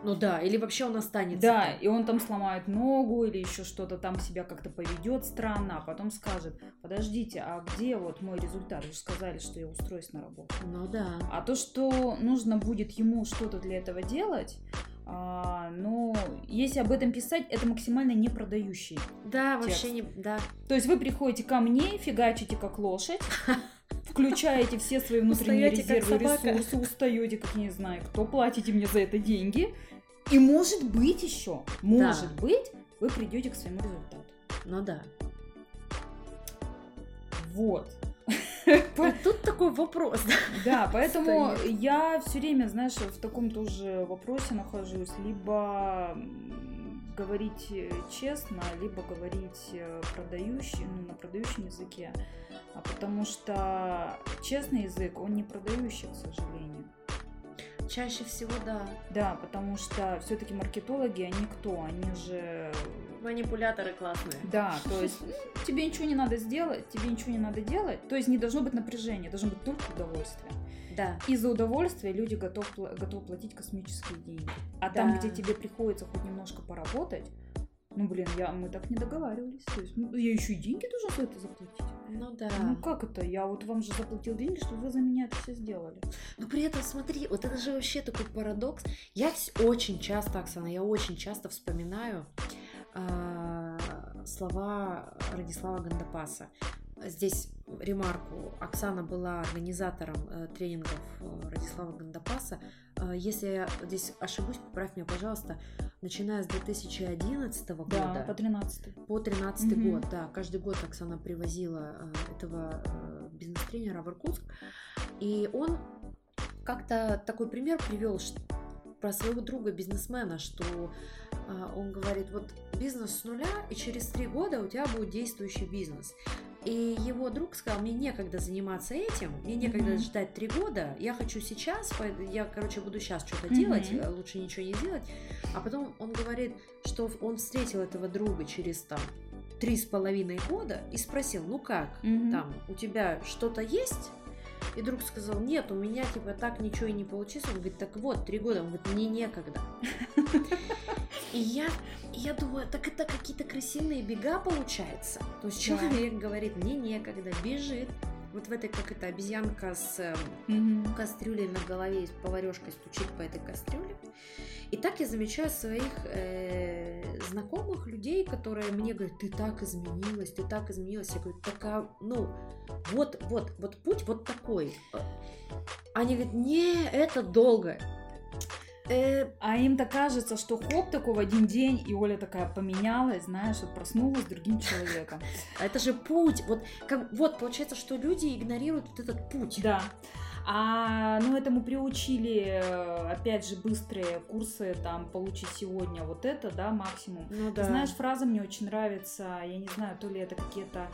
Ну да, или вообще он останется. Да, там. и он там сломает ногу или еще что-то там себя как-то поведет странно, а потом скажет, подождите, а где вот мой результат? Вы же сказали, что я устроюсь на работу. Ну да. А то, что нужно будет ему что-то для этого делать, а, но если об этом писать, это максимально не продающий. Да, Текст. вообще не... Да. То есть вы приходите ко мне, фигачите как лошадь, включаете все свои внутренние Устаёте, как резервы, ресурсы, устаете, как я не знаю, кто платите мне за это деньги. И может быть еще, может быть, вы придете к своему результату. Ну да. Вот. Вот тут такой вопрос. да. Поэтому Стоит. я все время, знаешь, в таком тоже вопросе нахожусь. Либо говорить э, честно, либо говорить э, продающий, ну, на продающем языке. А потому что честный язык, он не продающий, к сожалению. Чаще всего да. Да, потому что все-таки маркетологи, они кто? Они же Манипуляторы классные. Да, то есть ну, тебе ничего не надо сделать, тебе ничего не надо делать. То есть не должно быть напряжения, должно быть только удовольствие. Да. И за удовольствие люди готов, готовы платить космические деньги. А там, Да. где тебе приходится хоть немножко поработать, ну блин, я, мы так не договаривались. То есть, ну, я еще и деньги должен за это заплатить. Ну да. Ну как это? Я вот вам же заплатил деньги, что вы за меня это все сделали. Но при этом, смотри, вот это же вообще такой парадокс. Я очень часто, Оксана, я очень часто вспоминаю а, слова Радислава Гандапаса. Здесь ремарку. Оксана была организатором э, тренингов э, Радислава Гандапаса. Э, если я здесь ошибусь, поправь меня, пожалуйста. Начиная с 2011 Да, года по 13 по 13 Мгм. год, да, каждый год Оксана привозила этого бизнес-тренера в Иркутск, и он как-то такой пример привел про своего друга бизнесмена, что э, он говорит, вот бизнес с нуля, и через три года у тебя будет действующий бизнес. И его друг сказал, мне некогда заниматься этим, мне некогда Мгм. ждать три года, я хочу сейчас, я, короче, буду сейчас что-то Мгм. делать, э, лучше ничего не делать. А потом он говорит, что он встретил этого друга через там три с половиной года и спросил, ну как, Мгм. там, у тебя что-то есть? И друг сказал, нет, у меня типа так ничего и не получилось. Он говорит, так вот, три года. Он говорит, мне некогда. И я, я думаю, так это какие-то крысиные бега получается. То есть человек говорит, мне некогда, бежит. Вот в этой, как это, обезьянка с Мгм. кастрюлей на голове, и с поварешкой стучит по этой кастрюле. И так я замечаю своих э, знакомых людей, которые мне говорят, ты так изменилась, ты так изменилась. Я говорю, так, а, ну, вот, вот, вот путь вот такой. Они говорят, не, это долго. Э, А им-то кажется, что хоп, такой в один день, и Оля такая поменялась, знаешь, вот проснулась другим человеком. а это же путь. Вот, как, вот получается, что люди игнорируют вот этот путь. Да. А, ну, этому приучили, э, опять же, быстрые курсы, там, получить сегодня вот это, да, максимум. Ну Ты Знаешь, фраза мне очень нравится, я не знаю, то ли это какие-то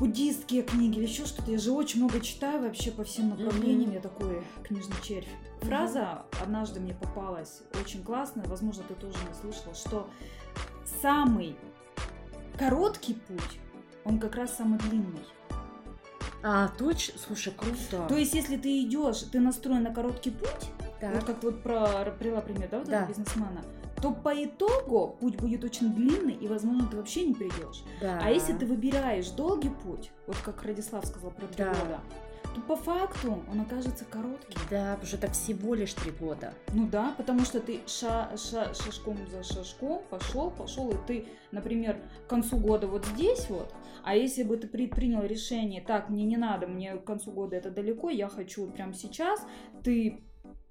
буддистские книги или еще что-то. Я же очень много читаю вообще по всем направлениям, Мгм. я такой книжный червь. Фраза однажды мне попалась очень классная, возможно, ты тоже не слышала, что самый короткий путь, он как раз самый длинный. А, точно? Слушай, круто. То есть, если ты идешь, ты настроен на короткий путь, Так. вот как вот про привела пример, да, вот Да. этого бизнесмена, то по итогу путь будет очень длинный, и, возможно, ты вообще не придешь. Да. А если ты выбираешь долгий путь, вот как Радислав сказал про три Да. года, то по факту он окажется коротким. Да, потому что это всего лишь три года. Ну да, потому что ты ша, ша, шажком за шажком пошел, пошел, и ты, например, к концу года вот здесь вот, а если бы ты предпринял решение, так, мне не надо, мне к концу года это далеко, я хочу прямо сейчас, ты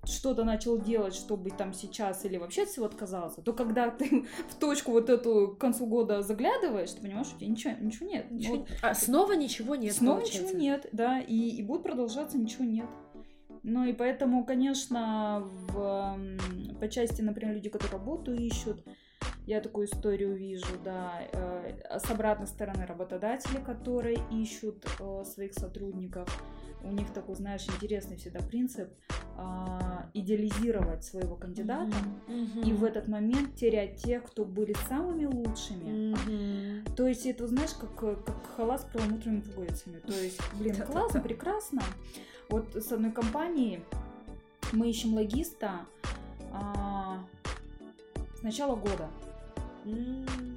что-то начал делать, чтобы там сейчас или вообще от всего отказался, то когда ты в точку вот эту к концу года заглядываешь, ты понимаешь, что у тебя ничего, ничего нет. Ничего... Вот, а снова ничего нет. снова получается. ничего нет, да, и, и будет продолжаться ничего нет. Ну и поэтому, конечно, в, по части, например, люди, которые работу ищут, я такую историю вижу, да, э, с обратной стороны работодатели, которые ищут э, своих сотрудников. У них такой, знаешь, интересный всегда принцип а, идеализировать своего кандидата Мгм. и в этот момент терять тех, кто были самыми лучшими. Мгм. То есть это, знаешь, как, как халат с перламутровыми пуговицами. То есть, блин, классно, прекрасно. Вот с одной компании мы ищем логиста а, с начала года.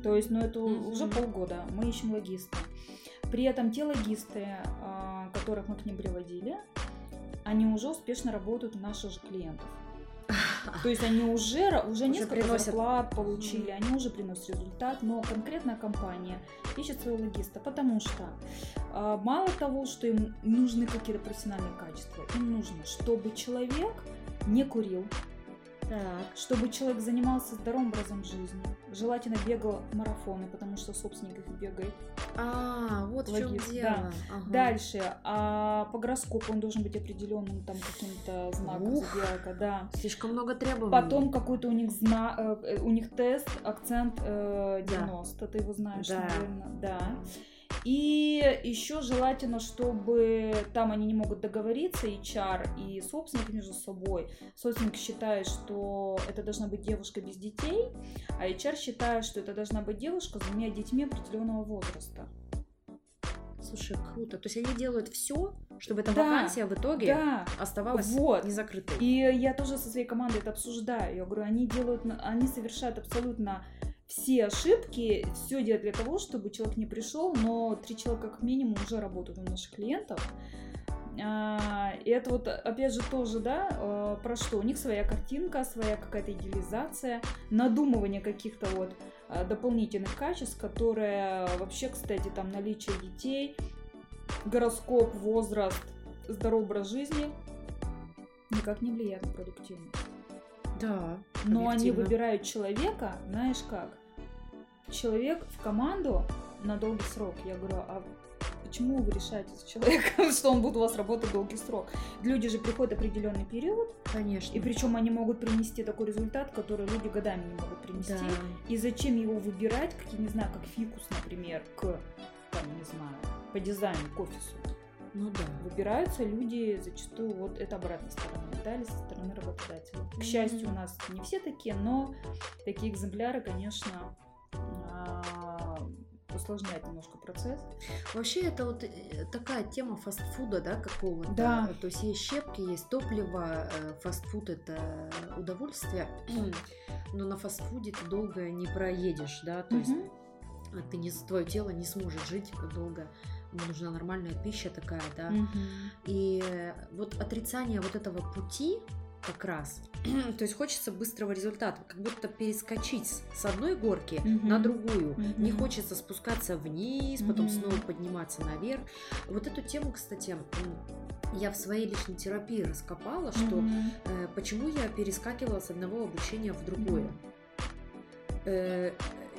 То есть, ну это уже полгода мы ищем логиста. При этом те логисты, а, которых мы к ним приводили, они уже успешно работают у наших же клиентов. То есть они уже, ра- уже, несколько приносят. зарплат получили, они уже приносят результат, но конкретная компания ищет своего логиста, потому что а, мало того, что им нужны какие-то профессиональные качества, им нужно, чтобы человек не курил, Так. чтобы человек занимался здоровым образом жизни, желательно бегал марафоны, потому что собственник их бегает. А, вот в чем дело. да. Ага. Дальше, а по гороскопу он должен быть определенным там каким-то знаком Ух. зодиака, да. Слишком много требований. Потом какой-то у них зна... э, э, у них тест, акцент э, Да. 90, ты его знаешь, Да. наверное, да. И еще желательно, чтобы там они не могут договориться, HR и собственник между собой. Собственник считает, что это должна быть девушка без детей, а HR считает, что это должна быть девушка с двумя детьми определенного возраста. Слушай, круто. То есть они делают все, чтобы эта Да, вакансия в итоге Да, оставалась Вот. незакрытой. И я тоже со своей командой это обсуждаю. Я говорю, они делают, они совершают абсолютно все ошибки, все делают для того, чтобы человек не пришел, но три человека как минимум уже работают у наших клиентов. А, И это вот, опять же, тоже, да, э, про что? У них своя картинка, своя какая-то идеализация, надумывание каких-то вот э, дополнительных качеств, которые вообще, кстати, там наличие детей, гороскоп, возраст, здоровый образ жизни никак не влияет на продуктивность. Да. Но они выбирают человека, знаешь как? Человек в команду на долгий срок. Я говорю, а почему вы решаете с человеком, что он будет у вас работать долгий срок? Люди же приходят определенный период, Конечно. и причем они могут принести такой результат, который люди годами не могут принести. Да. И зачем его выбирать, как, я не знаю, как фикус, например, к, там, не знаю, по дизайну, к офису. Ну да. Выбираются люди зачастую, вот это обратная сторона медали со стороны работодателя. К счастью, у нас не все такие, но такие экземпляры, конечно, а, усложняют немножко процесс. Вообще это вот э, такая тема фастфуда, да, какого-то. Да. То есть есть щепки, есть топливо, э, фастфуд это удовольствие, но на фастфуде ты долго не проедешь, да, то есть Мгм. а, ты не, твое тело не сможет жить долго. Ему нужна нормальная пища такая, да. И вот отрицание вот этого пути как раз, то есть хочется быстрого результата, как будто перескочить с- одной горки Мгм. на другую. Мгм. Не хочется спускаться вниз, потом Мгм. снова подниматься наверх. Вот эту тему, кстати, я в своей личной терапии раскопала, что Мгм. э, почему я перескакивала с одного обучения в другое. Мгм.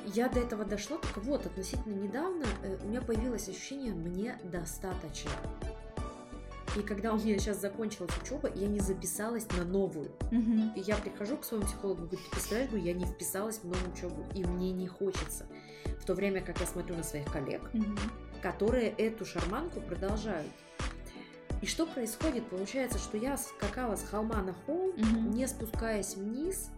Я до этого дошла только вот относительно недавно э, у меня появилось ощущение мне достаточно. И когда у меня сейчас закончилась учеба, я не записалась на новую. Мгм. И я прихожу к своему психологу, говорю, ты представляешь, я не вписалась в новую учебу, и мне не хочется. В то время как я смотрю на своих коллег, Мгм. которые эту шарманку продолжают. И что происходит? Получается, что я скакала с холма на холм, Мгм. не спускаясь вниз,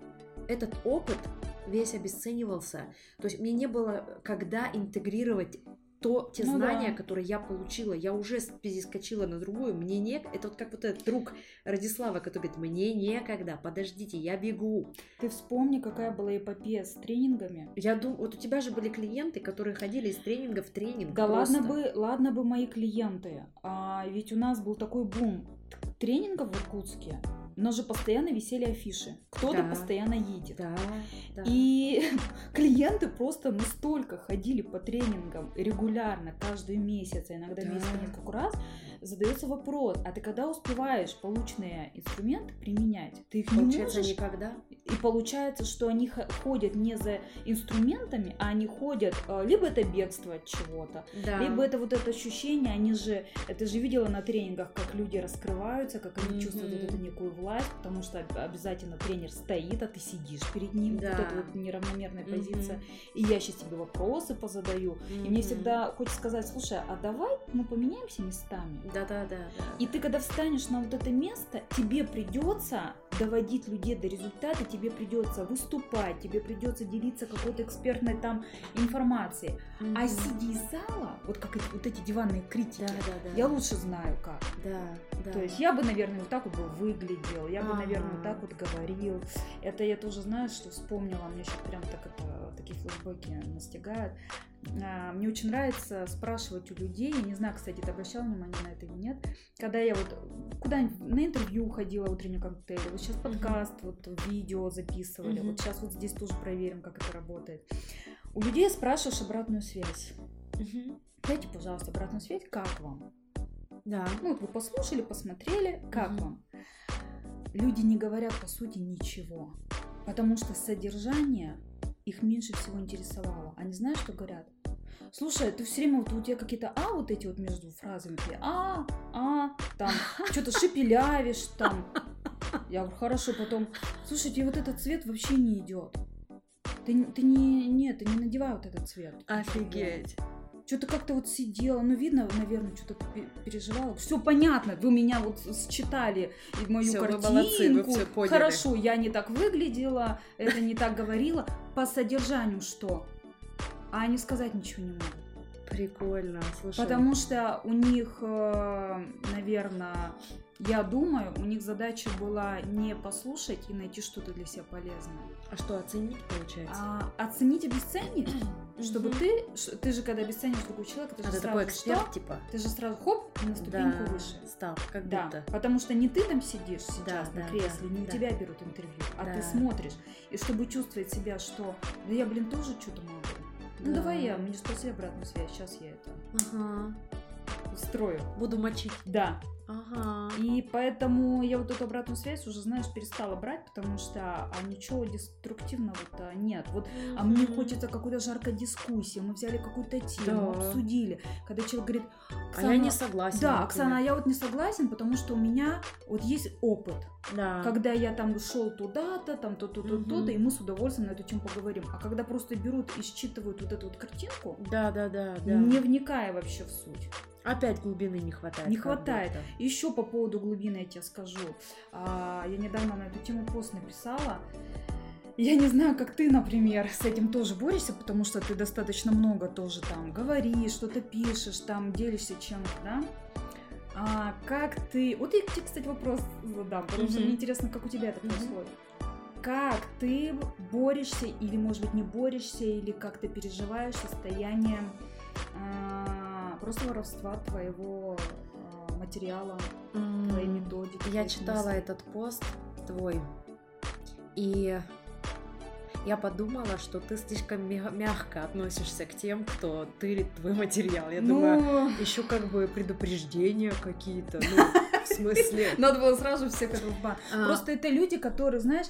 этот опыт весь обесценивался. То есть мне не было когда интегрировать то, те Ну знания, да. которые я получила, я уже перескочила на другую, мне не... Это вот как вот этот друг Радислава, который говорит, мне некогда, подождите, я бегу. Ты вспомни, какая была эпопея с тренингами. Я думаю, вот у тебя же были клиенты, которые ходили из тренинга в тренинг. Да просто. ладно бы, ладно бы мои клиенты. А ведь у нас был такой бум тренингов в Иркутске. У нас же постоянно висели афиши. Кто-то Да. постоянно едет. Да, да. И клиенты просто настолько ходили по тренингам регулярно, каждый месяц, а иногда Да. месяц несколько раз, задается вопрос, а ты когда успеваешь полученные инструменты применять? Ты их не Получается, можешь никогда. И получается, что они ходят не за инструментами, а они ходят, э, либо это бегство от чего-то, Да. либо это вот это ощущение, они же, это же видела на тренингах, как люди раскрываются, как они чувствуют вот эту некую власть, потому что об- обязательно тренер стоит, а ты сидишь перед ним, Да. вот эта вот неравномерная Мгм. позиция, и я сейчас тебе вопросы позадаю, и мне всегда хочется сказать, слушай, а давай мы поменяемся местами? Да, да, да, да. И ты, когда встанешь на вот это место, тебе придется доводить людей до результата, тебе придется выступать, тебе придется делиться какой-то экспертной там информацией. А Мгм. сиди из зала, вот как эти, вот эти диванные критики, Да, да, да. я лучше знаю как. Да, да. То есть я бы, наверное, вот так вот бы выглядел, я бы, Ага. наверное, вот так вот говорил. Это я тоже, знаю, что вспомнила, мне сейчас прям так это, такие флешбеки настигают. А, Мне очень нравится спрашивать у людей, не знаю, кстати, ты обращал внимание на это или нет, когда я вот куда-нибудь на интервью ходила утренний коктейль, вот сейчас подкаст, вот видео записывали, вот сейчас вот здесь тоже проверим, как это работает. У людей спрашиваешь обратную связь. Дайте, пожалуйста, обратную связь, как вам? Да. Ну вот вы послушали, посмотрели, как вам? Люди не говорят по сути ничего, потому что содержание их меньше всего интересовало. Они знают, что говорят? Слушай, ты все время вот у тебя какие-то а вот эти вот между фразами, ты а, а, там что-то шепелявишь, там. Я говорю, хорошо, потом, слушай, тебе вот этот цвет вообще не идет. Ты, ты не, нет, ты не надевай вот этот цвет. Офигеть. Что-то как-то вот сидела, ну видно, наверное, что-то переживала. Все понятно, вы меня вот считали и мою вы картинку. молодцы, вы всё поняли. Хорошо, я не так выглядела, это не так говорила. По содержанию что? А они сказать ничего не могут. Прикольно. Слушай. Потому что у них, наверное, я думаю, у них задача была не послушать и найти что-то для себя полезное, А что, оценить получается? а оценить, обесценить, чтобы ты, ты же когда обесценишь другого человека, ты А же ты сразу такой эксперт, что? типа? Ты же сразу хоп и на Да, ступеньку выше. стал, как Да, будто. потому что не ты там сидишь сейчас Да, на да, кресле, да, не у да. тебя берут интервью, а ты Да. смотришь. И чтобы чувствовать себя, что да я, блин, тоже что-то могу. Ну Да. давай я, мне спроси обратную связь, сейчас я это Ага. устрою. Буду мочить. Да. Ага. И поэтому я вот эту обратную связь уже, знаешь, перестала брать, потому что а ничего деструктивного-то нет. Вот а мне хочется какой-то жаркой дискуссии. Мы взяли какую-то тему, Да. обсудили. Когда человек говорит, А я не согласен. Да, например. Оксана, а я вот не согласен, потому что у меня вот есть опыт. Да. Когда я там шел туда-то, там то-то, то-то, Мгм. то-то, и мы с удовольствием на эту тему поговорим. А когда просто берут и считывают вот эту вот картинку, Да, да, да, да. не вникая вообще в суть. Опять глубины не хватает. Не хватает. будто. Еще по поводу глубины я тебе скажу. А, я недавно на эту тему пост написала. Я не знаю, как ты, например, с этим тоже борешься, потому что ты достаточно много тоже там говоришь, что-то пишешь, там делишься чем-то, да? А как ты... Вот я тебе, кстати, вопрос задам, потому что мне интересно, как у тебя это происходит. Как ты борешься, или, может быть, не борешься, или как ты переживаешь состояние а, просто воровства твоего а, материала, М, твоей методики? Я читала мыслей? этот пост твой, и я подумала, что ты слишком мя- мягко относишься к тем, кто тырит твой материал. Я думаю, Ну, еще как бы предупреждения какие-то. Ну, в смысле. надо было сразу всех это. А, Просто это люди, которые, знаешь,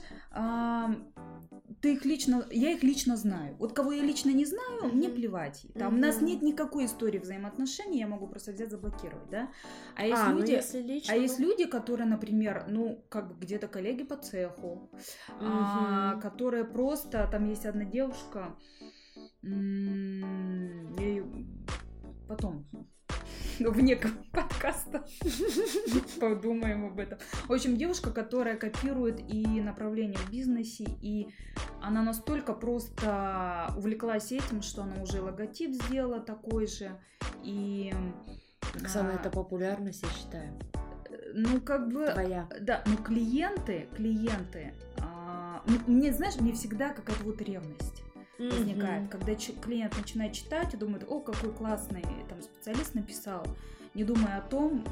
ты их лично, я их лично знаю. Вот кого я лично не знаю, мне Мгм. плевать. Там у нас нет никакой истории взаимоотношений, я могу просто взять заблокировать, да. А есть а, ну люди, если лично, а есть ну, люди, которые, например, ну как бы где-то коллеги по цеху, а, Мгм. которые просто, там есть одна девушка, м, я её потом вне подкаста. Подумаем об этом. В общем, девушка, которая копирует и направление в бизнесе, и она настолько просто увлеклась этим, что она уже логотип сделала такой же. И... Оксана, а, это популярность, я считаю. Ну, как бы... Твоя. Да, ну клиенты, клиенты... А, мне, знаешь, мне всегда какая-то вот ревность возникает, mm-hmm. когда клиент начинает читать и думает, о, какой классный там специалист написал, не думая о том,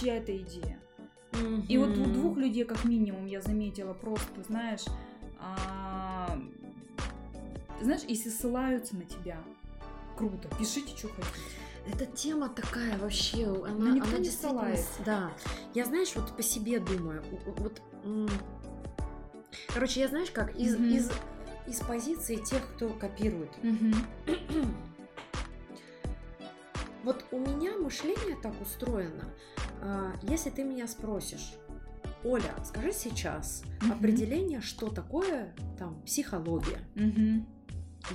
чья это идея. Mm-hmm. И вот у двух людей, как минимум, я заметила просто, знаешь, а, знаешь, если ссылаются на тебя, круто, пишите, что хотите. Эта тема такая вообще, она, Но никто она не ссылается. Да, я знаешь, вот по себе думаю, вот, короче, я знаешь как из mm-hmm. из из позиции тех, кто копирует. Вот у меня мышление так устроено. А, если ты меня спросишь, Оля, скажи сейчас определение, что такое там психология.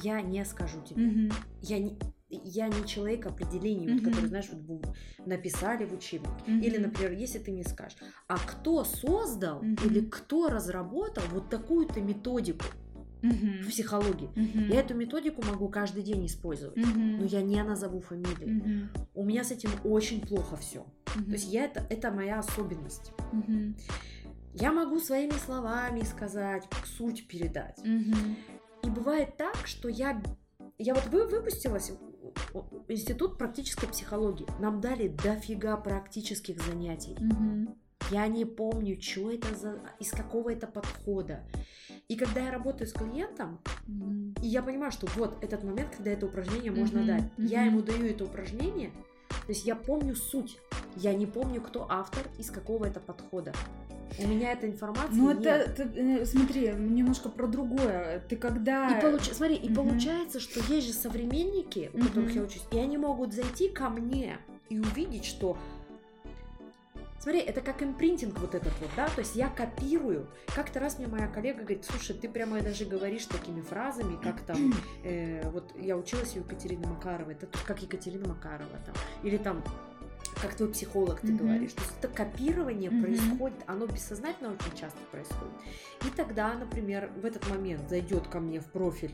Я не скажу тебе. Я не, я не человек определений, mm-hmm. вот, который, знаешь, вот написали в учебнике. Mm-hmm. Или, например, если ты мне скажешь, а кто создал mm-hmm. или кто разработал вот такую-то методику? Uh-huh. в психологии. Uh-huh. Я эту методику могу каждый день использовать, uh-huh. но я не назову фамилию. Uh-huh. У меня с этим очень плохо все. Uh-huh. То есть я это, это моя особенность. Uh-huh. Я могу своими словами сказать, суть передать. Uh-huh. И бывает так, что я, я вот вы выпустилась институт практической психологии. Нам дали дофига практических занятий. Uh-huh. Я не помню, что это за, из какого это подхода. И когда я работаю с клиентом, mm-hmm. и я понимаю, что вот этот момент, когда это упражнение можно mm-hmm. дать, mm-hmm. я ему даю это упражнение, то есть я помню суть, я не помню, кто автор, из какого это подхода. У меня эта информация Ну, нет. это, это, э, смотри, немножко про другое. Ты когда... И получ... Смотри, и получается, что есть же современники, у которых я учусь, и они могут зайти ко мне и увидеть, что Смотри, это как импринтинг вот этот вот, да, то есть я копирую. Как-то раз мне моя коллега говорит, слушай, ты прямо даже говоришь такими фразами, как там, э, вот я училась у Екатерины Макаровой, это как Екатерина Макарова там, или там как твой психолог ты mm-hmm. говоришь. То есть это копирование mm-hmm. происходит, оно бессознательно очень часто происходит. И тогда, например, в этот момент зайдет ко мне в профиль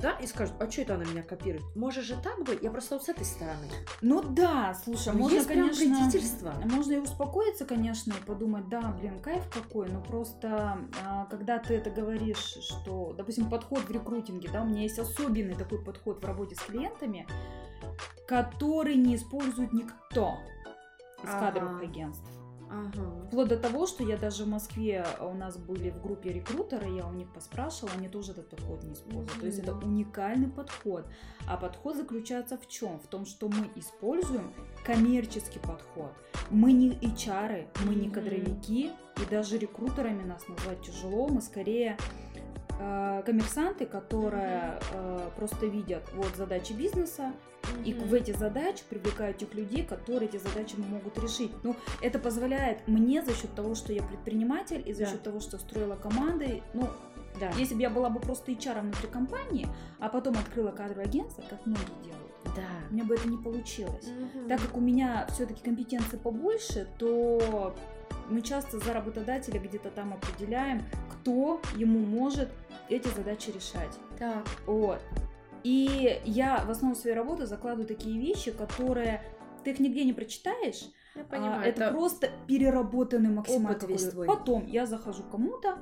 да, и скажут, а что это она меня копирует? Может же так быть? Я просто вот с этой стороны. Ну да, слушай, Но можно, есть конечно, вредительство. можно и успокоиться, конечно, и подумать, да, блин, кайф какой, но просто а, когда ты это говоришь, что, допустим, подход в рекрутинге, да, у меня есть особенный такой подход в работе с клиентами, который не использует никто из ага. кадровых агентств. Ага. Вплоть до того, что я даже в Москве, а, у нас были в группе рекрутеры, я у них поспрашивала, они тоже этот подход не используют. Mm-hmm. То есть это уникальный подход. А подход заключается в чем? В том, что мы используем коммерческий подход. Мы не HR, мы не кадровики, и даже рекрутерами нас назвать тяжело, мы скорее э, коммерсанты, которые э, просто видят вот задачи бизнеса, и в эти задачи привлекают тех людей, которые эти задачи могут решить. Ну, это позволяет мне за счет того, что я предприниматель, и за да. счет того, что строила команды, ну, да. Если бы я была бы просто HR внутри компании, а потом открыла кадровое агентство, как многие делают, да. у меня бы это не получилось. Угу. Так как у меня все-таки компетенции побольше, то мы часто за работодателя где-то там определяем, кто ему может эти задачи решать. Так. Вот. И я в основу своей работы закладываю такие вещи, которые ты их нигде не прочитаешь. Я понимаю, а, это, это просто переработанный максимально. Опыт весь твой. Потом я захожу кому-то,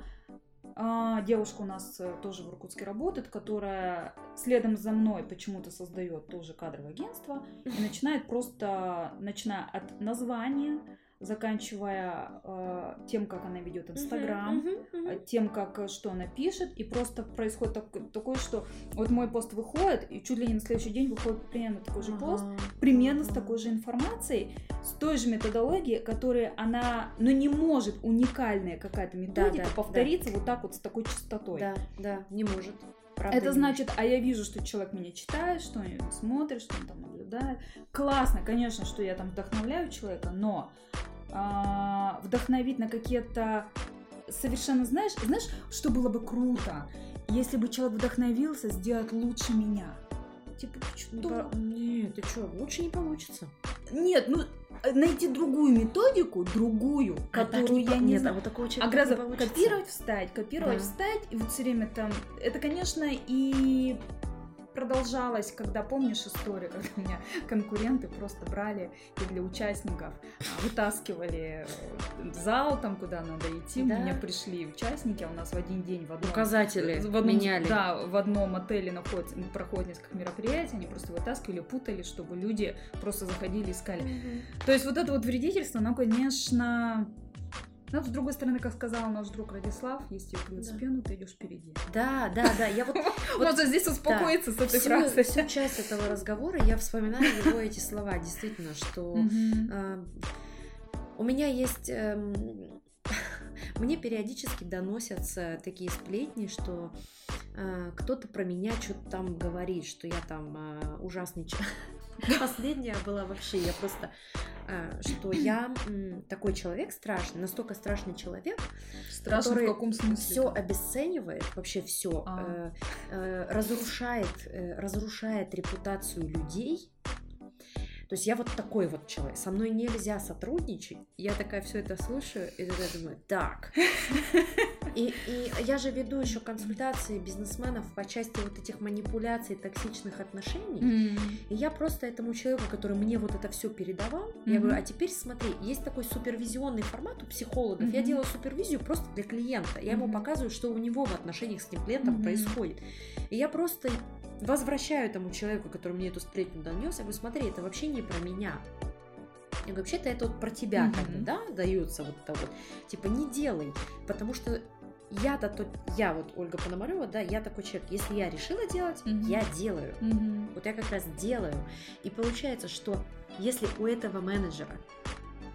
а, девушка у нас э, тоже в Иркутске работает, которая следом за мной почему-то создает тоже кадровое агентство и начинает просто, начиная от названия, заканчивая э, тем, как она ведет Инстаграм, uh-huh, uh-huh, uh-huh. тем, как э, что она пишет, и просто происходит так, такое, что вот мой пост выходит, и чуть ли не на следующий день выходит примерно такой же uh-huh, пост, примерно uh-huh. с такой же информацией, с той же методологией, которая она, ну не может уникальная какая-то методика да, да, повториться да. вот так вот с такой частотой. Да, да, не может. Правда это значит, а я вижу, что человек меня читает, что он смотрит, что он там наблюдает. Классно, конечно, что я там вдохновляю человека, но а, вдохновить на какие-то совершенно, знаешь, знаешь, что было бы круто, если бы человек вдохновился сделать лучше меня. Типа, что? по- Не, ты что, лучше не получится. Нет, ну э, найти другую методику, другую, А которую не я по- не Нет, знаю. а вот такого А человека гроза не получится. копировать, встать, копировать, Да. встать, и вот все время там... Это, конечно, и продолжалось, когда, помнишь историю, когда у меня конкуренты просто брали и для участников а, вытаскивали э, зал, там, куда надо идти. Да. У меня пришли участники, а у нас в один день в одном... Указатели в одном, меняли. Да, в одном отеле находится, проходит несколько мероприятий, они просто вытаскивали, путали, чтобы люди просто заходили, искали. Мгм. То есть вот это вот вредительство, оно, конечно... Но с другой стороны, как сказал наш друг Радислав, если клюет Да. спину, ты идешь впереди. Да, да, да. Я вот Можно здесь успокоиться с этой всю, фразой. всю часть этого разговора я вспоминаю его эти слова, действительно, что э, у меня есть... эм, Мне периодически доносятся такие сплетни, что э, кто-то про меня что-то там говорит, что я там э, ужасный человек. Последняя была вообще, я просто, э, что я такой человек страшный, настолько страшный человек, Страшно в который каком смысле? все обесценивает, вообще все, А. разрушает, э, разрушает репутацию людей. То есть я вот такой вот человек. Со мной нельзя сотрудничать. Я такая все это слушаю и такая думаю, так. И, и я же веду еще консультации бизнесменов по части вот этих манипуляций, токсичных отношений. М. И я просто этому человеку, который мне вот это все передавал, я Мгм. говорю, а теперь смотри, есть такой супервизионный формат у психологов. Я Мгм. делаю супервизию просто для клиента. Я ему Мгм. показываю, что у него в отношениях с этим клиентом Мгм. происходит. И я просто возвращаю этому человеку, который мне эту сплетню донес, я говорю, смотри, это вообще не про меня. Я говорю, вообще-то это вот про тебя, как бы, да, дается вот это вот. Типа, не делай, потому что я-то, тот, я вот Ольга Пономарева, да, я такой человек, если я решила делать, Мгм. я делаю. Мгм. Вот я как раз делаю. И получается, что если у этого менеджера,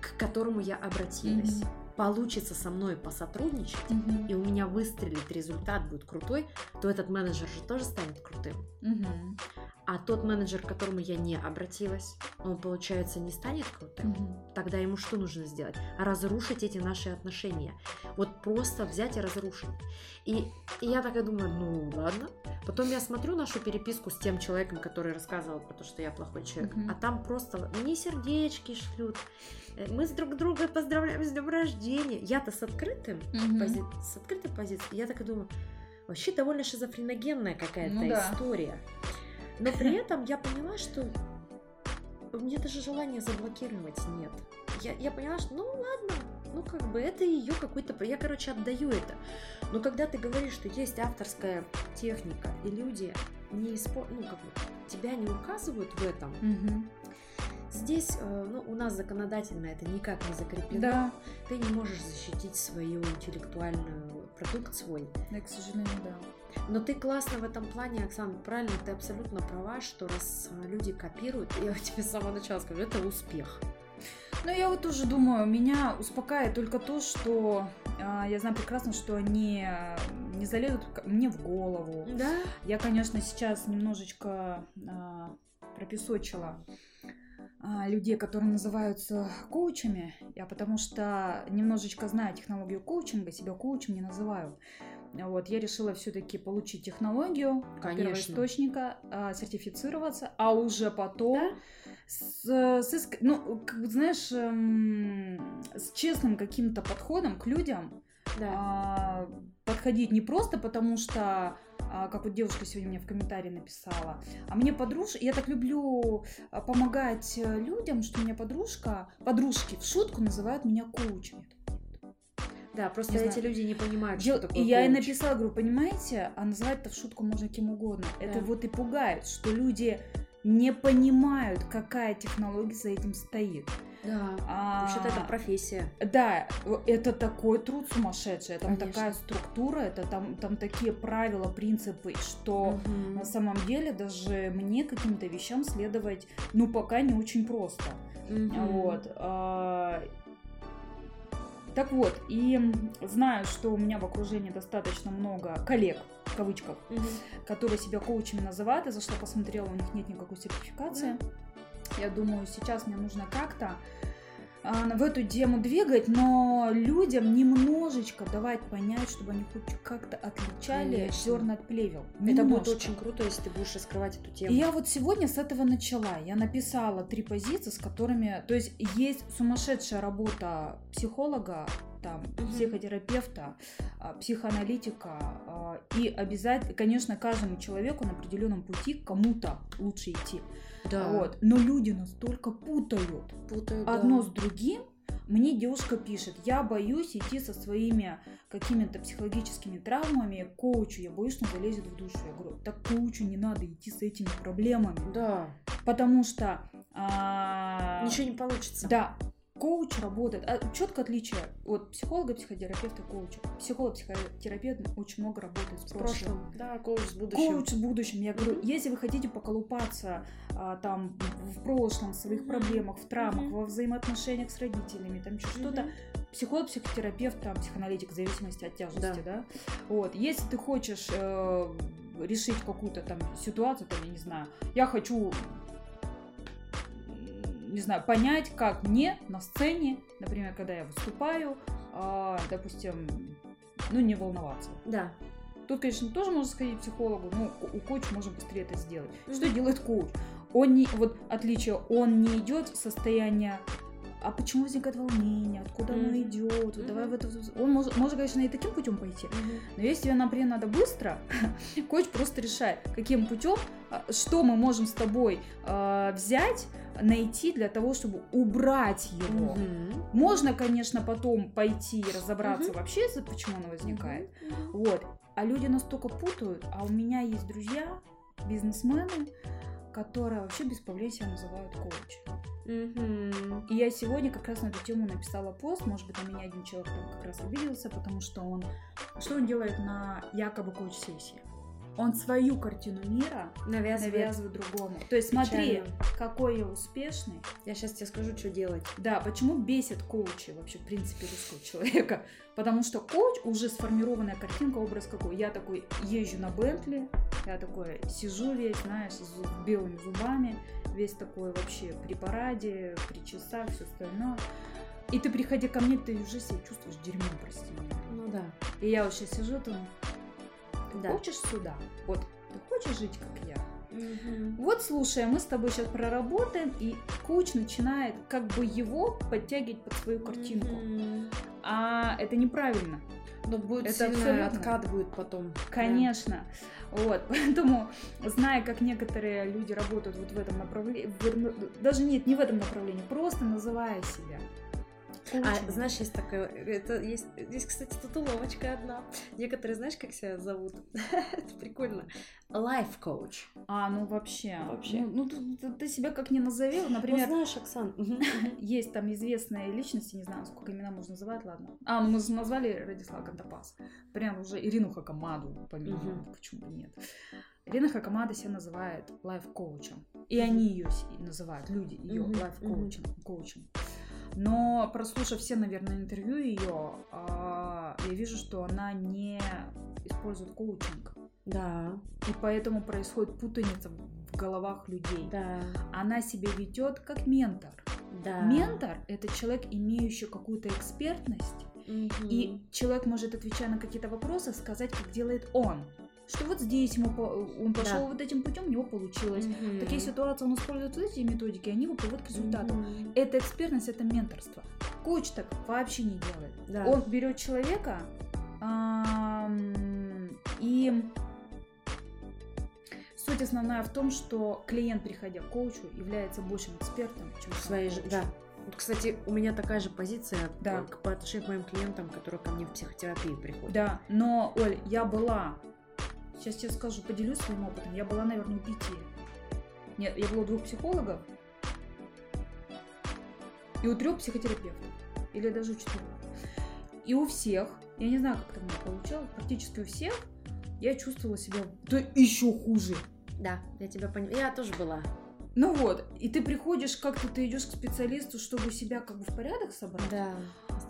к которому я обратилась, Мгм. Получится со мной посотрудничать, Мгм. и у меня выстрелит, результат будет крутой, то этот менеджер же тоже станет крутым. Мгм. А тот менеджер, к которому я не обратилась, он, получается, не станет крутым. Мгм. Тогда ему что нужно сделать? Разрушить эти наши отношения. Вот просто взять и разрушить. И, и я такая думаю, ну ладно. Потом я смотрю нашу переписку с тем человеком, который рассказывал про то, что я плохой человек. Мгм. А там просто мне сердечки шлют. Мы с друг друга поздравляем с днем рождения. Я-то с открытым Мгм. пози- с открытой позиции. Я такая думаю, вообще довольно шизофреногенная какая-то Ну да. история. Но при этом я поняла, что у меня даже желания заблокировать нет. Я, я поняла, что ну ладно, ну как бы это ее какой-то... Я, короче, отдаю это. Но когда ты говоришь, что есть авторская техника, и люди не испо... ну, как бы, тебя не указывают в этом, Мгм. Здесь э, ну, у нас законодательно это никак не закреплено. Да, Ты не можешь защитить свою интеллектуальную продукт свой. да, к сожалению, да. Но ты классно в этом плане, Оксана, правильно, ты абсолютно права, что раз а, люди копируют, я тебе с самого начала скажу, это успех. Ну, я вот тоже думаю, меня успокаивает только то, что а, я знаю прекрасно, что они а, не залезут мне в голову. Да? Я, конечно, сейчас немножечко а, пропесочила людей, которые называются коучами, я потому что немножечко знаю технологию коучинга, себя коучем не называю. Вот, я решила все-таки получить технологию первоисточника, а, сертифицироваться, а уже потом Да? с, с иск- ну, как знаешь, эм, с честным каким-то подходом к людям, Да. а, подходить не просто потому, что, а, как вот девушка сегодня мне в комментарии написала, а мне подружка, я так люблю а, помогать э, людям, что у меня подружка, подружки в шутку называют меня коучем. Да, просто не эти знаю. люди не понимают, Дел- что такое И я и коуч. написала, говорю, понимаете, а называть-то в шутку можно кем угодно. Это Да. вот и пугает, что люди не понимают, какая технология за этим стоит. Да. А, Вообще-то это профессия. Да, это такой труд сумасшедший, там Конечно. такая структура, это там, там такие правила, принципы, что Мгм. на самом деле даже мне каким-то вещам следовать, ну, пока не очень просто. Мгм. Вот. а, Так вот, и знаю, что у меня в окружении достаточно много коллег, в кавычках, Мгм. которые себя коучами называют, и за что посмотрела, у них нет никакой сертификации. Я думаю, сейчас мне нужно как-то в эту тему двигать, но людям немножечко давать понять, чтобы они хоть как-то отличали Конечно. зерна от плевел. Это будет очень круто, если ты будешь раскрывать эту тему. И я вот сегодня с этого начала. Я написала три позиции, с которыми... То есть есть сумасшедшая работа психолога, там, Мгм. психотерапевта, а, психоаналитика. а, И обязательно, конечно, каждому человеку на определенном пути кому-то лучше идти. Да, Вот. Но люди настолько путают путаю, одно да. с другим. Мне девушка пишет, я боюсь идти со своими какими-то психологическими травмами к коучу, я боюсь, что он залезет в душу. Я говорю, так коучу не надо идти с этими проблемами, Да, потому что... а, ничего не получится. Да, коуч работает, а, четко отличие от психолога, психотерапевта, коуча. Психолог, психотерапевт очень много работает с С прошлым. прошлым. Да, коуч с будущим. Коуч в будущем. Я говорю, Мгм. если вы хотите поколупаться а, там в прошлом, в своих Мгм. проблемах, в травмах, Мгм. во взаимоотношениях с родителями, там что-то, Мгм. психолог, психотерапевт, там, психоаналитик, в зависимости от тяжести, да. Вот, если ты хочешь э, решить какую-то там ситуацию, там, я не знаю, я хочу не знаю, понять, как мне на сцене, например, когда я выступаю, а, допустим, ну, не волноваться. Да. Тут, конечно, тоже можно сходить к психологу, но у коуча можно быстрее это сделать. Что Мгм. делает коуч? Он не, вот отличие, он не идет в состояние а почему возникает волнение, откуда оно Мгм. идет, вот давай Мгм. в это... Он может, может, конечно, и таким путем пойти, Мгм. но если тебе, например, надо быстро, коуч просто решает, каким путем, а, что мы можем с тобой а, взять, найти для того, чтобы убрать его. Мгм. Можно, конечно, потом пойти и разобраться Мгм. вообще, почему оно возникает. Мгм. Вот. А люди настолько путают, а у меня есть друзья, бизнесмены, которые вообще без проблем себя называют коуч. Мгм. И я сегодня как раз на эту тему написала пост, может быть, на меня один человек там как раз обиделся, потому что он... Что он делает на якобы коуч-сессии? Он свою картину мира Навязывает. навязывает другому. То есть смотри, Печально. какой я успешный. Я сейчас тебе скажу, что делать. Да, почему бесит коучи вообще, в принципе, русского человека? Потому что коуч уже сформированная картинка, образ какой. Я такой езжу на Бентли, я такой сижу весь, знаешь, с белыми зубами, весь такой вообще при параде, при часах, все остальное. И ты приходи ко мне, ты уже себя чувствуешь дерьмом, прости меня. Ну да. И я вот сейчас сижу, думаю, ты Да. хочешь сюда? Вот, ты хочешь жить, как я? Мгм. Вот, слушай, мы с тобой сейчас проработаем, и коуч начинает как бы его подтягивать под свою картинку. Мгм. А это неправильно. Но будет Это абсолютно. откат будет потом. Конечно. Вот. Поэтому, зная, как некоторые люди работают вот в этом направлении, в- даже нет, не в этом направлении, просто называя себя. А знаешь, есть такая, это есть, здесь, кстати, татуировочка одна. Некоторые, знаешь, как себя зовут? Это прикольно. Life coach. А, ну вообще. Вообще. Ну, ну, ты, ты- ты себя как не назови. Ну, Например, знаешь, Оксан. есть там известные личности, не знаю, сколько имена можно называть, ладно. А, ну мы же назвали Радислава Кантапас. Прям уже Ирину Хакамаду, Мгм. почему бы нет. Ирина Хакамада себя называет лайф-коучем. И они ее называют, люди ее Мгм, лайф-коучем. коучем. Но прослушав все, наверное, интервью ее, я вижу, что она не использует коучинг. Да, И поэтому происходит путаница в головах людей. да, Она себя ведет как ментор. да. Ментор – это человек, имеющий какую-то экспертность, Мгм. и человек может, отвечая на какие-то вопросы, сказать, как делает он. Что вот здесь ему он пошел Да. вот этим путем, у него получилось. Мгм. В таких ситуациях он использует вот эти методики, они его приводят к результату. Мгм. Это экспертность, это менторство. Коуч так вообще не делает. Да. Он берет человека и суть основная в том, что клиент, приходя к коучу, является большим экспертом, чем своей же, да. Вот, кстати, у меня такая же позиция Да. к- по отношению к моим клиентам, которые ко мне в психотерапию приходят. Да, но, Оль, я была, сейчас тебе скажу, поделюсь своим опытом, я была, наверное, у пяти. Нет, я была у двух психологов и у трех психотерапевтов, или даже у четырех. И у всех, я не знаю, как это у меня получалось, практически у всех я чувствовала себя да еще хуже. Да, я тебя понимаю. Я тоже была. Ну вот, и ты приходишь, как-то ты идешь к специалисту, чтобы себя как бы в порядок собрать. Да.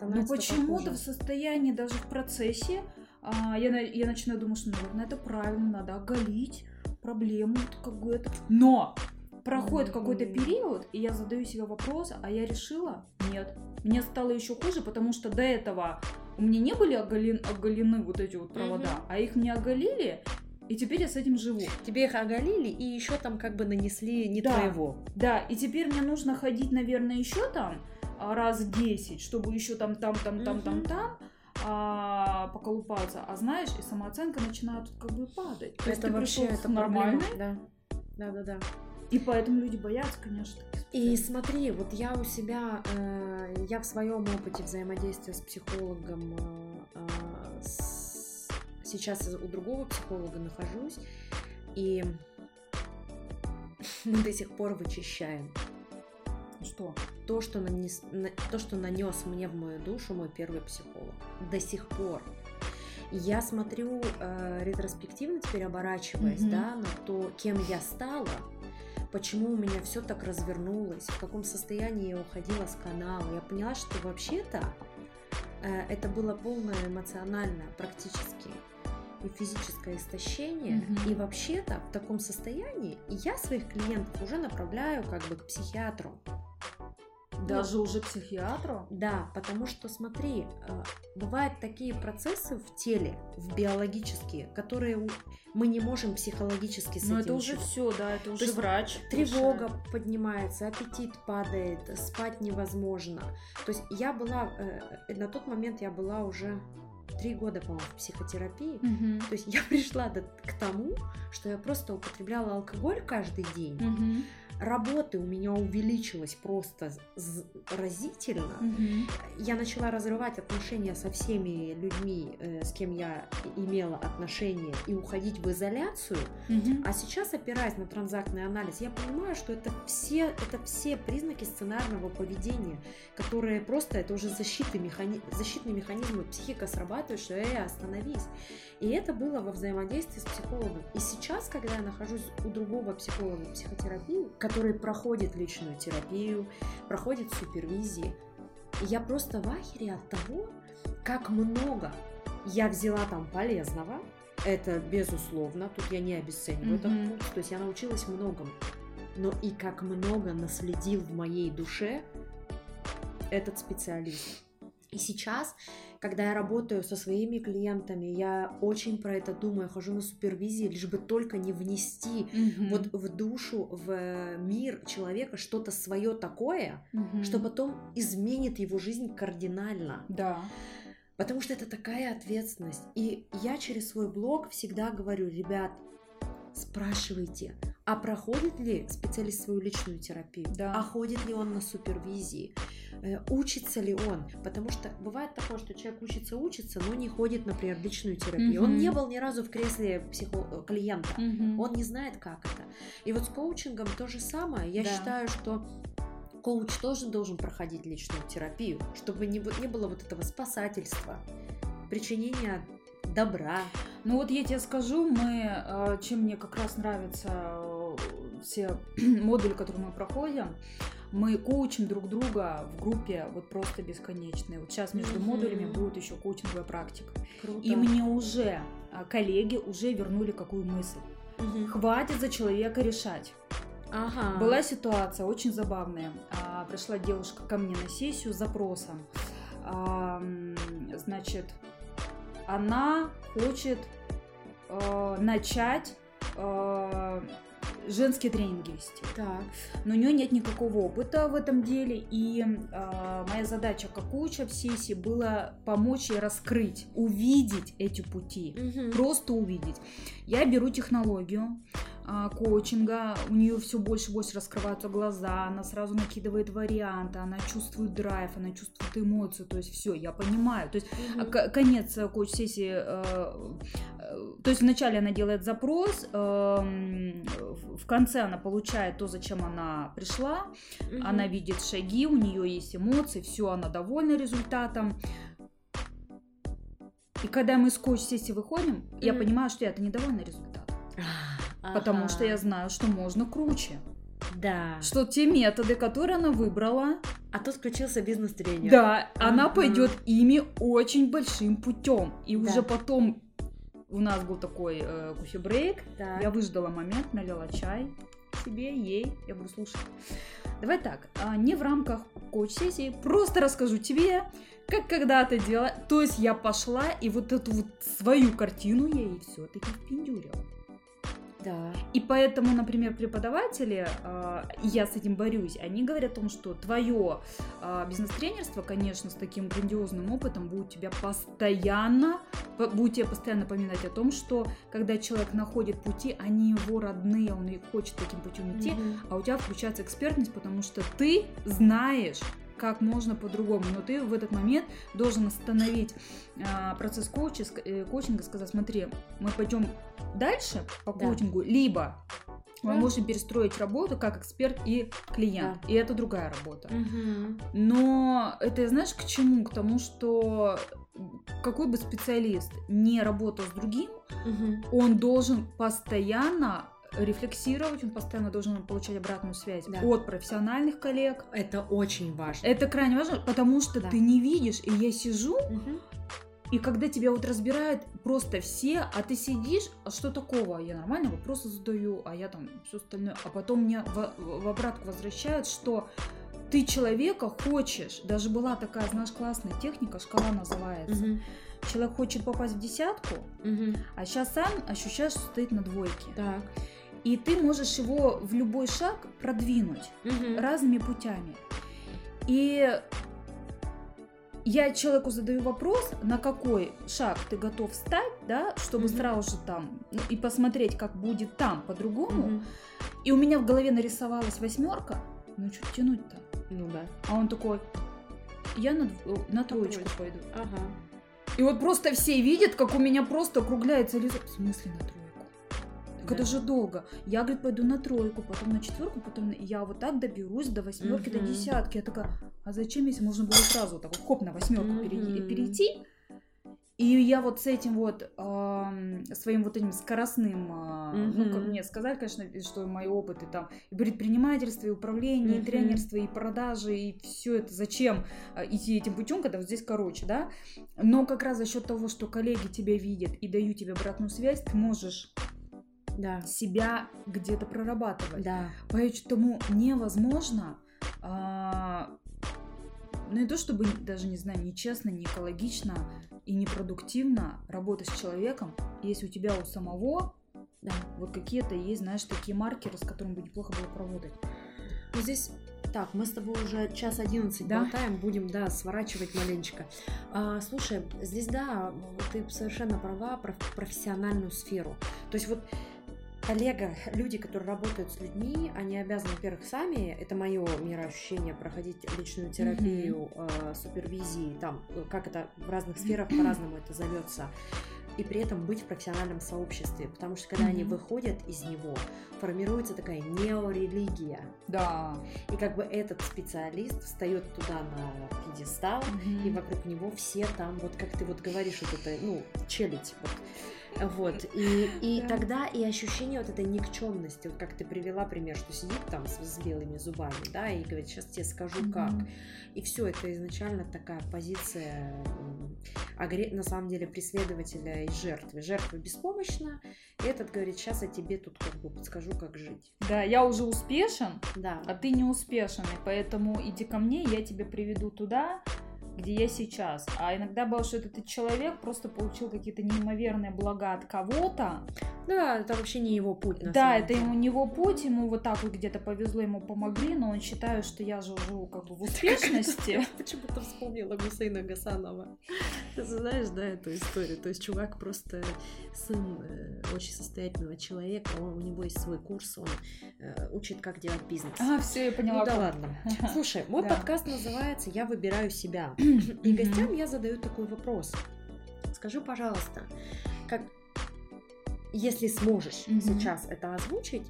Но почему-то в состоянии, даже в процессе, а, я, я начинаю думать, что, наверное, это правильно, надо оголить проблему, как бы это. Но проходит какой-то период, и я задаю себе вопрос, а я решила? Нет. Мне стало еще хуже, потому что до этого у меня не были оголен- оголены вот эти вот провода, Мгм. а их мне оголили, и теперь я с этим живу. Тебе их оголили и еще там как бы нанесли не Да. твоего. Да, и теперь мне нужно ходить, наверное, еще там а, раз 10, чтобы еще там, там, там, там, там, Мгм. там а, поколупаться. А знаешь, и самооценка начинает как бы падать. То есть это ты вообще пришел это с нормальной, Да. Да, да, да. и поэтому люди боятся, конечно. И смотри, вот я у себя, э, я в своем опыте взаимодействия с психологом э, э, с- сейчас у другого психолога нахожусь, и мы до сих пор вычищаем Что? то, что нанес, на- то, что нанес мне в мою душу мой первый психолог. До сих пор. Я смотрю э, ретроспективно теперь оборачиваясь, Мгм. да, на то, кем я стала, почему у меня все так развернулось, в каком состоянии я уходила с канала. Я поняла, что вообще-то э, это было полное эмоциональное практически и физическое истощение. Мгм. И вообще-то в таком состоянии я своих клиентов уже направляю как бы к психиатру. Даже уже психиатру? Да, потому что смотри, э, бывают такие процессы в теле, в биологические, которые мы не можем психологически с Ну этим это уже все, да, это уже есть врач. Тревога решает. поднимается, аппетит падает, спать невозможно. То есть я была, э, э, на тот момент я была уже три года, по-моему, в психотерапии. Мгм. То есть я пришла до- к тому, что я просто употребляла алкоголь каждый день. Мгм. Работы у меня увеличилось просто разительно. Мгм. Я начала разрывать отношения со всеми людьми, э, с кем я имела отношения, и уходить в изоляцию. Мгм. А сейчас, опираясь на транзактный анализ, я понимаю, что это все, это все признаки сценарного поведения, которые просто, это уже защитный, механи... защитный механизм, психика срабатывает, что «Эй, остановись». И это было во взаимодействии с психологом. И сейчас, когда я нахожусь у другого психолога психотерапии, который проходит личную терапию, проходит супервизии, я просто в ахере от того, как много я взяла там полезного, это безусловно, тут я не обесцениваю этот Мгм. путь, то есть я научилась многому, но и как много наследил в моей душе этот специалист. И сейчас, когда я работаю со своими клиентами, я очень про это думаю, хожу на супервизии, лишь бы только не внести Мгм. вот в душу, в мир человека что-то свое такое, Мгм. что потом изменит его жизнь кардинально. Да. Потому что это такая ответственность. И я через свой блог всегда говорю, ребят, спрашивайте, а проходит ли специалист свою личную терапию? Да. А ходит ли он на супервизии? Э, Учится ли он? Потому что бывает такое, что человек учится, учится, но не ходит, например, в личную терапию. Он Мгм. не был ни разу в кресле психо- э, клиента. Мгм. Он не знает, как это. И вот с коучингом то же самое. Я Да. считаю, что коуч тоже должен проходить личную терапию, чтобы не, не было вот этого спасательства, причинения добра. Ну вот я тебе скажу, мы, э, чем мне как раз нравятся э, все модули, которые мы проходим, мы коучим друг друга в группе вот просто бесконечные. Вот сейчас между Мгм. модулями будет еще коучинговая практика. Круто. И мне уже э, коллеги уже вернули какую мысль. Мгм. Хватит за человека решать. Ага. Была ситуация очень забавная. А, Пришла девушка ко мне на сессию с запросом. А, Значит, она хочет э, начать э, женские тренинги вести. Так. Но у нее нет никакого опыта в этом деле, и э, моя задача как коуча в сессии была помочь ей раскрыть, увидеть эти пути Мгм. просто увидеть. Я беру технологию а, коучинга, у нее все больше и больше раскрываются глаза, она сразу накидывает варианты, она чувствует драйв, она чувствует эмоцию, то есть все, я понимаю. То есть к- конец э, коуч-сессии, э, то есть вначале она делает запрос, эм, в конце она получает то, зачем она пришла, Мгм. она видит шаги, у нее есть эмоции, все, она довольна результатом. И когда мы с коуч-сессии выходим, я Мгм. понимаю, что я-то недовольна результатом. Ага. Потому что я знаю, что можно круче. Да. Что те методы, которые она выбрала, А тут включился бизнес-тренер. да, она Ага. пойдет ими очень большим путем. И Да. уже потом у нас был такой э, кофе-брейк. Так. Я выждала момент, налила чай. тебе, ей, я буду слушать. Давай так, а, не в рамках коуч-сессии, просто расскажу тебе, как когда-то делала. То есть я пошла и вот эту вот свою картину я ей все-таки впендюрила. Да. И поэтому, например, преподаватели, э, я с этим борюсь, они говорят о том, что твое э, бизнес-тренерство, конечно, с таким грандиозным опытом будет тебя постоянно, будет тебе постоянно напоминать о том, что когда человек находит пути, они его родные, он и хочет таким путем идти, mm-hmm. а у тебя включается экспертность, потому что ты знаешь, как можно по-другому. Но ты в этот момент должен остановить а, процесс коуча, э, коучинга, сказать, смотри, мы пойдем дальше по да. коучингу, либо мы да. можем перестроить работу как эксперт и клиент. Да. И это другая работа. Угу. Но это знаешь к чему? К тому, что какой бы специалист не работал с другим, угу. он должен постоянно рефлексировать, он постоянно должен получать обратную связь да. от профессиональных коллег. Это очень важно. Это крайне важно, потому что да. ты не видишь, и я сижу, угу. и когда тебя вот разбирают просто все, а ты сидишь, а что такого? Я нормально вопросы задаю, а я там все остальное. А потом мне в, в обратку возвращают, что ты человека хочешь. Даже была такая, знаешь, классная техника, шкала называется. Угу. Человек хочет попасть в десятку, угу. а сейчас сам ощущаешь, что стоит на двойке. Так и ты можешь его в любой шаг продвинуть угу. разными путями. И я человеку задаю вопрос, на какой шаг ты готов встать, да, чтобы угу. сразу же там ну, и посмотреть, как будет там по-другому. Угу. И у меня в голове нарисовалась восьмерка. Ну что тянуть-то? Ну да. А он такой, я на, на троечку пойду. Ага. И вот просто все видят, как у меня просто округляется лицо. В смысле на тройку? Так да. это же долго. Я, говорит, пойду на тройку, потом на четверку, потом я вот так доберусь до восьмерки, угу. до десятки. Я такая, а зачем, если можно было сразу вот так вот, хоп, на восьмерку угу. перейти? И я вот с этим вот э, своим вот этим скоростным, э, mm-hmm. ну как мне сказать, конечно, что мои опыты там и предпринимательство, и управление, mm-hmm. и тренерство, и продажи, и все это зачем э, идти этим путем, когда вот здесь короче, да? Но как раз за счет того, что коллеги тебя видят и дают тебе обратную связь, ты можешь да. себя где-то прорабатывать. Да. Поэтому невозможно, а, ну не то чтобы даже, не знаю, нечестно, не экологично и непродуктивно работать с человеком, если у тебя у самого да, вот какие-то есть, знаешь, такие маркеры, с которыми бы неплохо было поработать. Ну, здесь так, мы с тобой уже час одиннадцать да? болтаем, будем, да, сворачивать маленечко. А, слушай, здесь, да, ты совершенно права про профессиональную сферу. То есть вот коллега, люди, которые работают с людьми, они обязаны, во-первых, сами, это мое мироощущение, проходить личную терапию, mm-hmm. э, супервизии, там, как это в разных сферах по-разному это зовется, и при этом быть в профессиональном сообществе, потому что когда mm-hmm. они выходят из него, формируется такая неорелигия. Да. И как бы этот специалист встает туда на пьедестал, mm-hmm. и вокруг него все там, вот как ты вот говоришь, вот это, ну, челядь, вот, вот, и, и да. тогда и ощущение вот этой никчемности, вот как ты привела пример, что сидит там с, с белыми зубами, да, и говорит, сейчас тебе скажу mm-hmm. как. И все, это изначально такая позиция, на самом деле, преследователя и жертвы. Жертва беспомощна, и этот говорит, сейчас я тебе тут как бы подскажу, как жить. Да, я уже успешен, да. а ты не успешен, и поэтому иди ко мне, я тебя приведу туда, где я сейчас. А иногда было, что этот человек просто получил какие-то неимоверные блага от кого-то. Да, это вообще не его путь. На да, это ему не его путь, ему вот так вот где-то повезло, ему помогли, но он считает, что я же живу как бы в успешности. Почему-то вспомнила Гусейна Гасанова. Знаешь, да, эту историю. То есть чувак просто сын э, очень состоятельного человека, у него есть свой курс, он э, учит, как делать бизнес. А, все, я поняла. Ну да ладно. Слушай, мой подкаст называется «Я выбираю себя». И гостям я задаю такой вопрос. Скажи, пожалуйста, как, если сможешь сейчас это озвучить,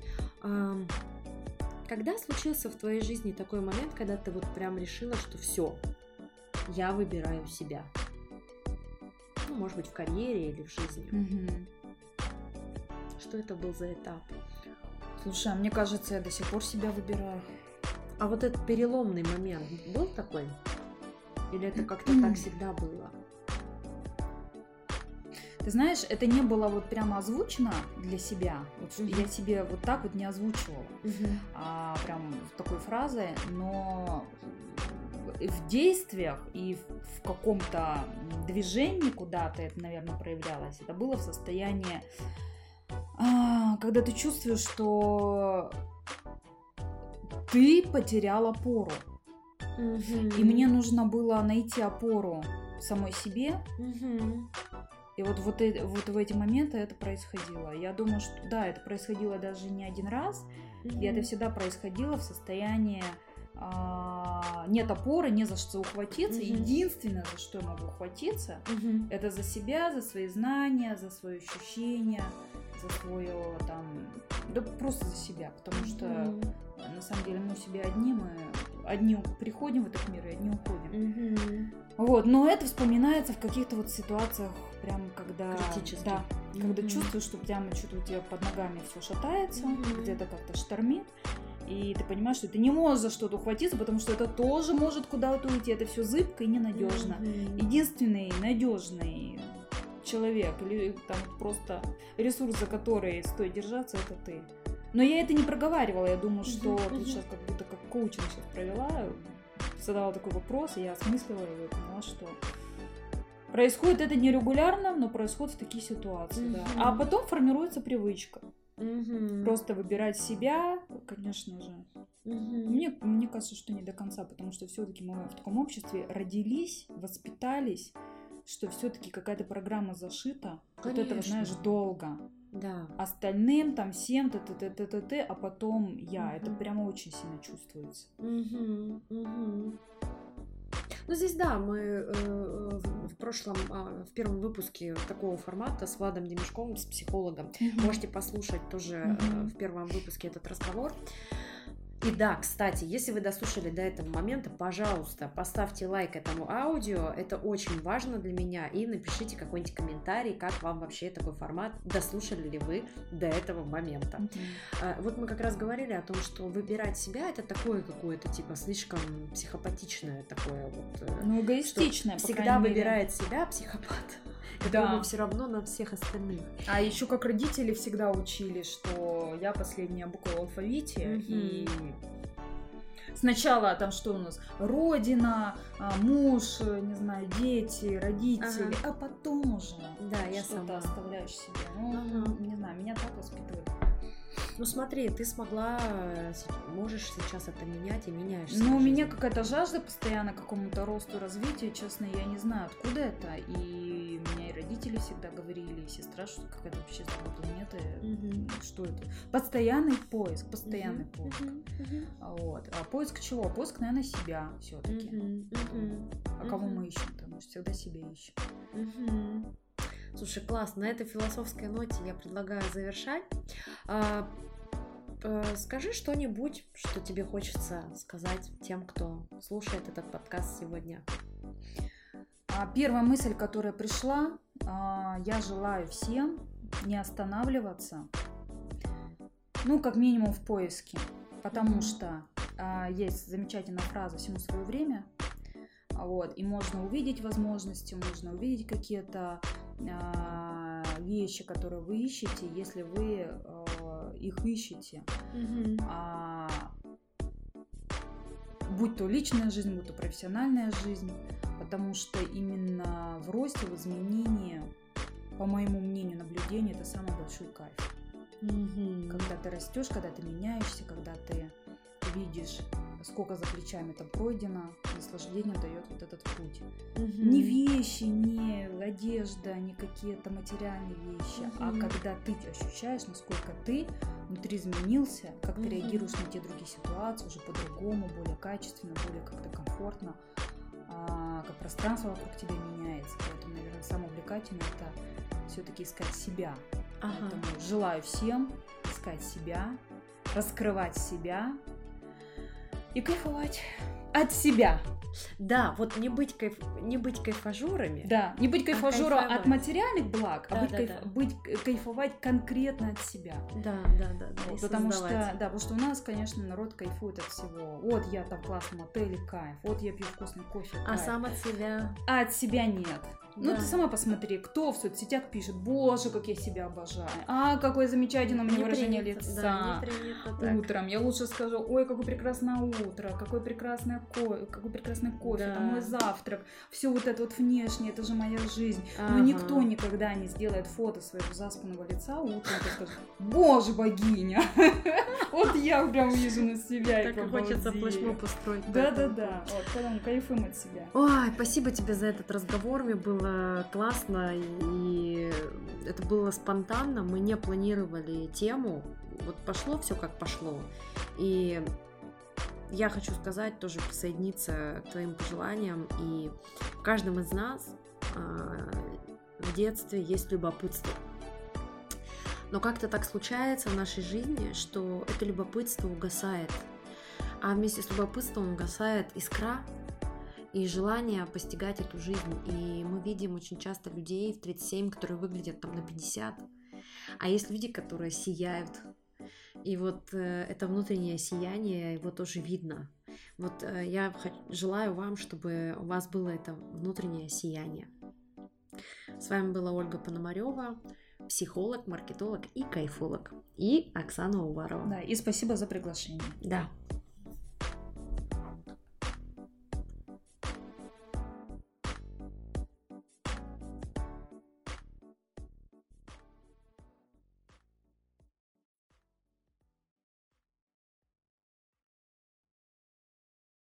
когда случился в твоей жизни такой момент, когда ты вот прям решила, что все, я выбираю себя? Может быть, в карьере или в жизни. Что это был за этап? Слушай, а мне кажется, я до сих пор себя выбираю. А вот этот переломный момент был такой? Или это как-то так всегда было? Ты знаешь, это не было вот прямо озвучено для себя. Вот Мгм. Я себе вот так вот не озвучивала. Мгм. а, прям такой фразой, но в действиях и в, каком-то движении куда-то это, наверное, проявлялось. Это было в состоянии, а, когда ты чувствуешь, что ты потерял опору. Мгм. И мне нужно было найти опору самой себе. Мгм. И вот, вот, э- вот в эти моменты это происходило. Я думаю, что да, это происходило даже не один раз. И это всегда происходило в состоянии нет опоры, не за что ухватиться. Мгм. Единственное, за что я могу ухватиться, Мгм. это за себя, за свои знания, за свои ощущения, за свое там, да просто за себя, потому что Мгм. на самом деле мы у себя одни, мы одни приходим в этот мир и одни уходим. Мгм. Вот, но это вспоминается в каких-то вот ситуациях, прям когда... Критических. Да, когда Мгм. чувствуешь, что прямо что-то у тебя под ногами все шатается, Мгм. где-то как-то штормит, и ты понимаешь, что ты не можешь за что-то ухватиться, потому что это тоже может куда-то уйти, это все зыбко и ненадежно. Мгм. Единственный надежный человек или там просто ресурс, за который стоит держаться, это ты. Но я это не проговаривала, я думаю, что Мгм, тут сейчас как будто как коучинг сейчас провела, задала такой вопрос, и я осмыслила его и поняла, что происходит это нерегулярно, но происходит в такие ситуации, да. Мгм. А потом формируется привычка. Мгм. Просто выбирать себя, конечно же. Мгм. Мне, мне кажется, что не до конца, потому что все-таки мы в таком обществе родились, воспитались, что все-таки какая-то программа зашита. Вот это, вот, Конечно. знаешь, долго. Да. Остальным там всем т т т т т т а потом я. Это Мгм. прямо очень сильно чувствуется. Мгм, мгм. Ну, здесь, да, мы э, в в прошлом, а, в первом выпуске такого формата с Владом Демешковым, с психологом, можете послушать тоже э, в первом выпуске этот разговор. И да, кстати, если вы дослушали до этого момента, пожалуйста, поставьте лайк этому аудио, это очень важно для меня, и напишите какой-нибудь комментарий, как вам вообще такой формат, дослушали ли вы до этого момента. А, Вот мы как раз говорили о том, что выбирать себя это такое какое-то типа слишком психопатичное такое вот. э, Ну, по всегда мере. выбирает себя психопат, Да. которому все равно на всех остальных. А еще как родители всегда учили, что я последняя буква в алфавите, Мгм. и сначала там что у нас? Родина, а, муж, не знаю, дети, родители, а потом уже Да, я сама. оставляешь себе. Ну, Ага. не знаю, меня так воспитывали. Ну смотри, ты смогла, э, можешь сейчас это менять и меняешь. Ну, у меня какая-то жажда постоянно к какому-то росту, развитию. Честно, я не знаю, откуда это. И меня и родители всегда говорили, и сестра, что какая-то вообще планеты. Мгм. Что это? Постоянный поиск, постоянный Мгм, поиск. мгм, Вот. А поиск чего? Поиск, наверное, себя все-таки. мгм, А кого мгм. мы ищем-то? Мы же всегда себя ищем. Мгм. Слушай, класс, на этой философской ноте я предлагаю завершать. Э, скажи что-нибудь, что тебе хочется сказать тем, кто слушает этот подкаст сегодня. А первая мысль, которая пришла, а, я желаю всем не останавливаться, ну, как минимум в поиске, потому что а, есть замечательная фраза «всему свое время», вот, и можно увидеть возможности, можно увидеть какие-то вещи, которые вы ищете, если вы а, их ищете. А, будь то личная жизнь, будь то профессиональная жизнь, потому что именно в росте, в изменении, по моему мнению, наблюдение это самый большой кайф. Мгм. Когда ты растешь, когда ты меняешься, когда ты видишь, сколько за плечами там пройдено, наслаждение дает вот этот путь. Мгм. Не вещи, не одежда, не какие-то материальные вещи, а Мгм. когда ты ощущаешь, насколько ты внутри изменился, как ты Мгм. реагируешь на те другие ситуации уже по-другому, более качественно, более как-то комфортно, а, как пространство вокруг тебя меняется. Поэтому, наверное, самое увлекательное это все-таки искать себя. Ага. Поэтому желаю всем искать себя, раскрывать себя и кайфовать от себя. Да, вот не быть, кайф... не быть кайфажурами. Да, не быть А кайфовать. от материальных благ, а Да, быть, да, кайф- да. быть кайфовать конкретно от себя. да, да, да. да, Вот, потому что, создавать. да, потому что у нас, конечно, народ кайфует от всего. Вот я там в классном отеле, кайф. Вот я пью вкусный кофе, А кайф. сам от себя. А от себя нет. Ну, ты сама посмотри, кто в соцсетях пишет, боже, как я себя обожаю, а, какое замечательное у меня Не выражение принято, лица. да, не принято так. Утром я лучше скажу, ой, какое прекрасное утро, какой прекрасный кофе, какой прекрасный кофе, Да. там мой завтрак, все вот это вот внешнее, это же моя жизнь. Ага. Но никто никогда не сделает фото своего заспанного лица утром и скажет, боже, богиня, вот я прям вижу на себя и Так и хочется обалдею». флешмоб устроить. по Да, этому да, поводу. да. Вот, потом кайфуем от себя. Ой, спасибо тебе за этот разговор, мне было классно, и это было спонтанно, мы не планировали тему, вот пошло все как пошло, и я хочу сказать, тоже присоединиться к твоим пожеланиям, и в каждом из нас а, в детстве есть любопытство. Но как-то так случается в нашей жизни, что это любопытство угасает. А вместе с любопытством угасает искра и желание постигать эту жизнь. И мы видим очень часто людей в 37, которые выглядят там на 50. А есть люди, которые сияют. И вот э, это внутреннее сияние, его тоже видно. Вот э, я желаю вам, чтобы у вас было это внутреннее сияние. С вами была Ольга Пономарева, психолог, маркетолог и кайфолог. И Оксана Уварова. Да, и спасибо за приглашение. Да.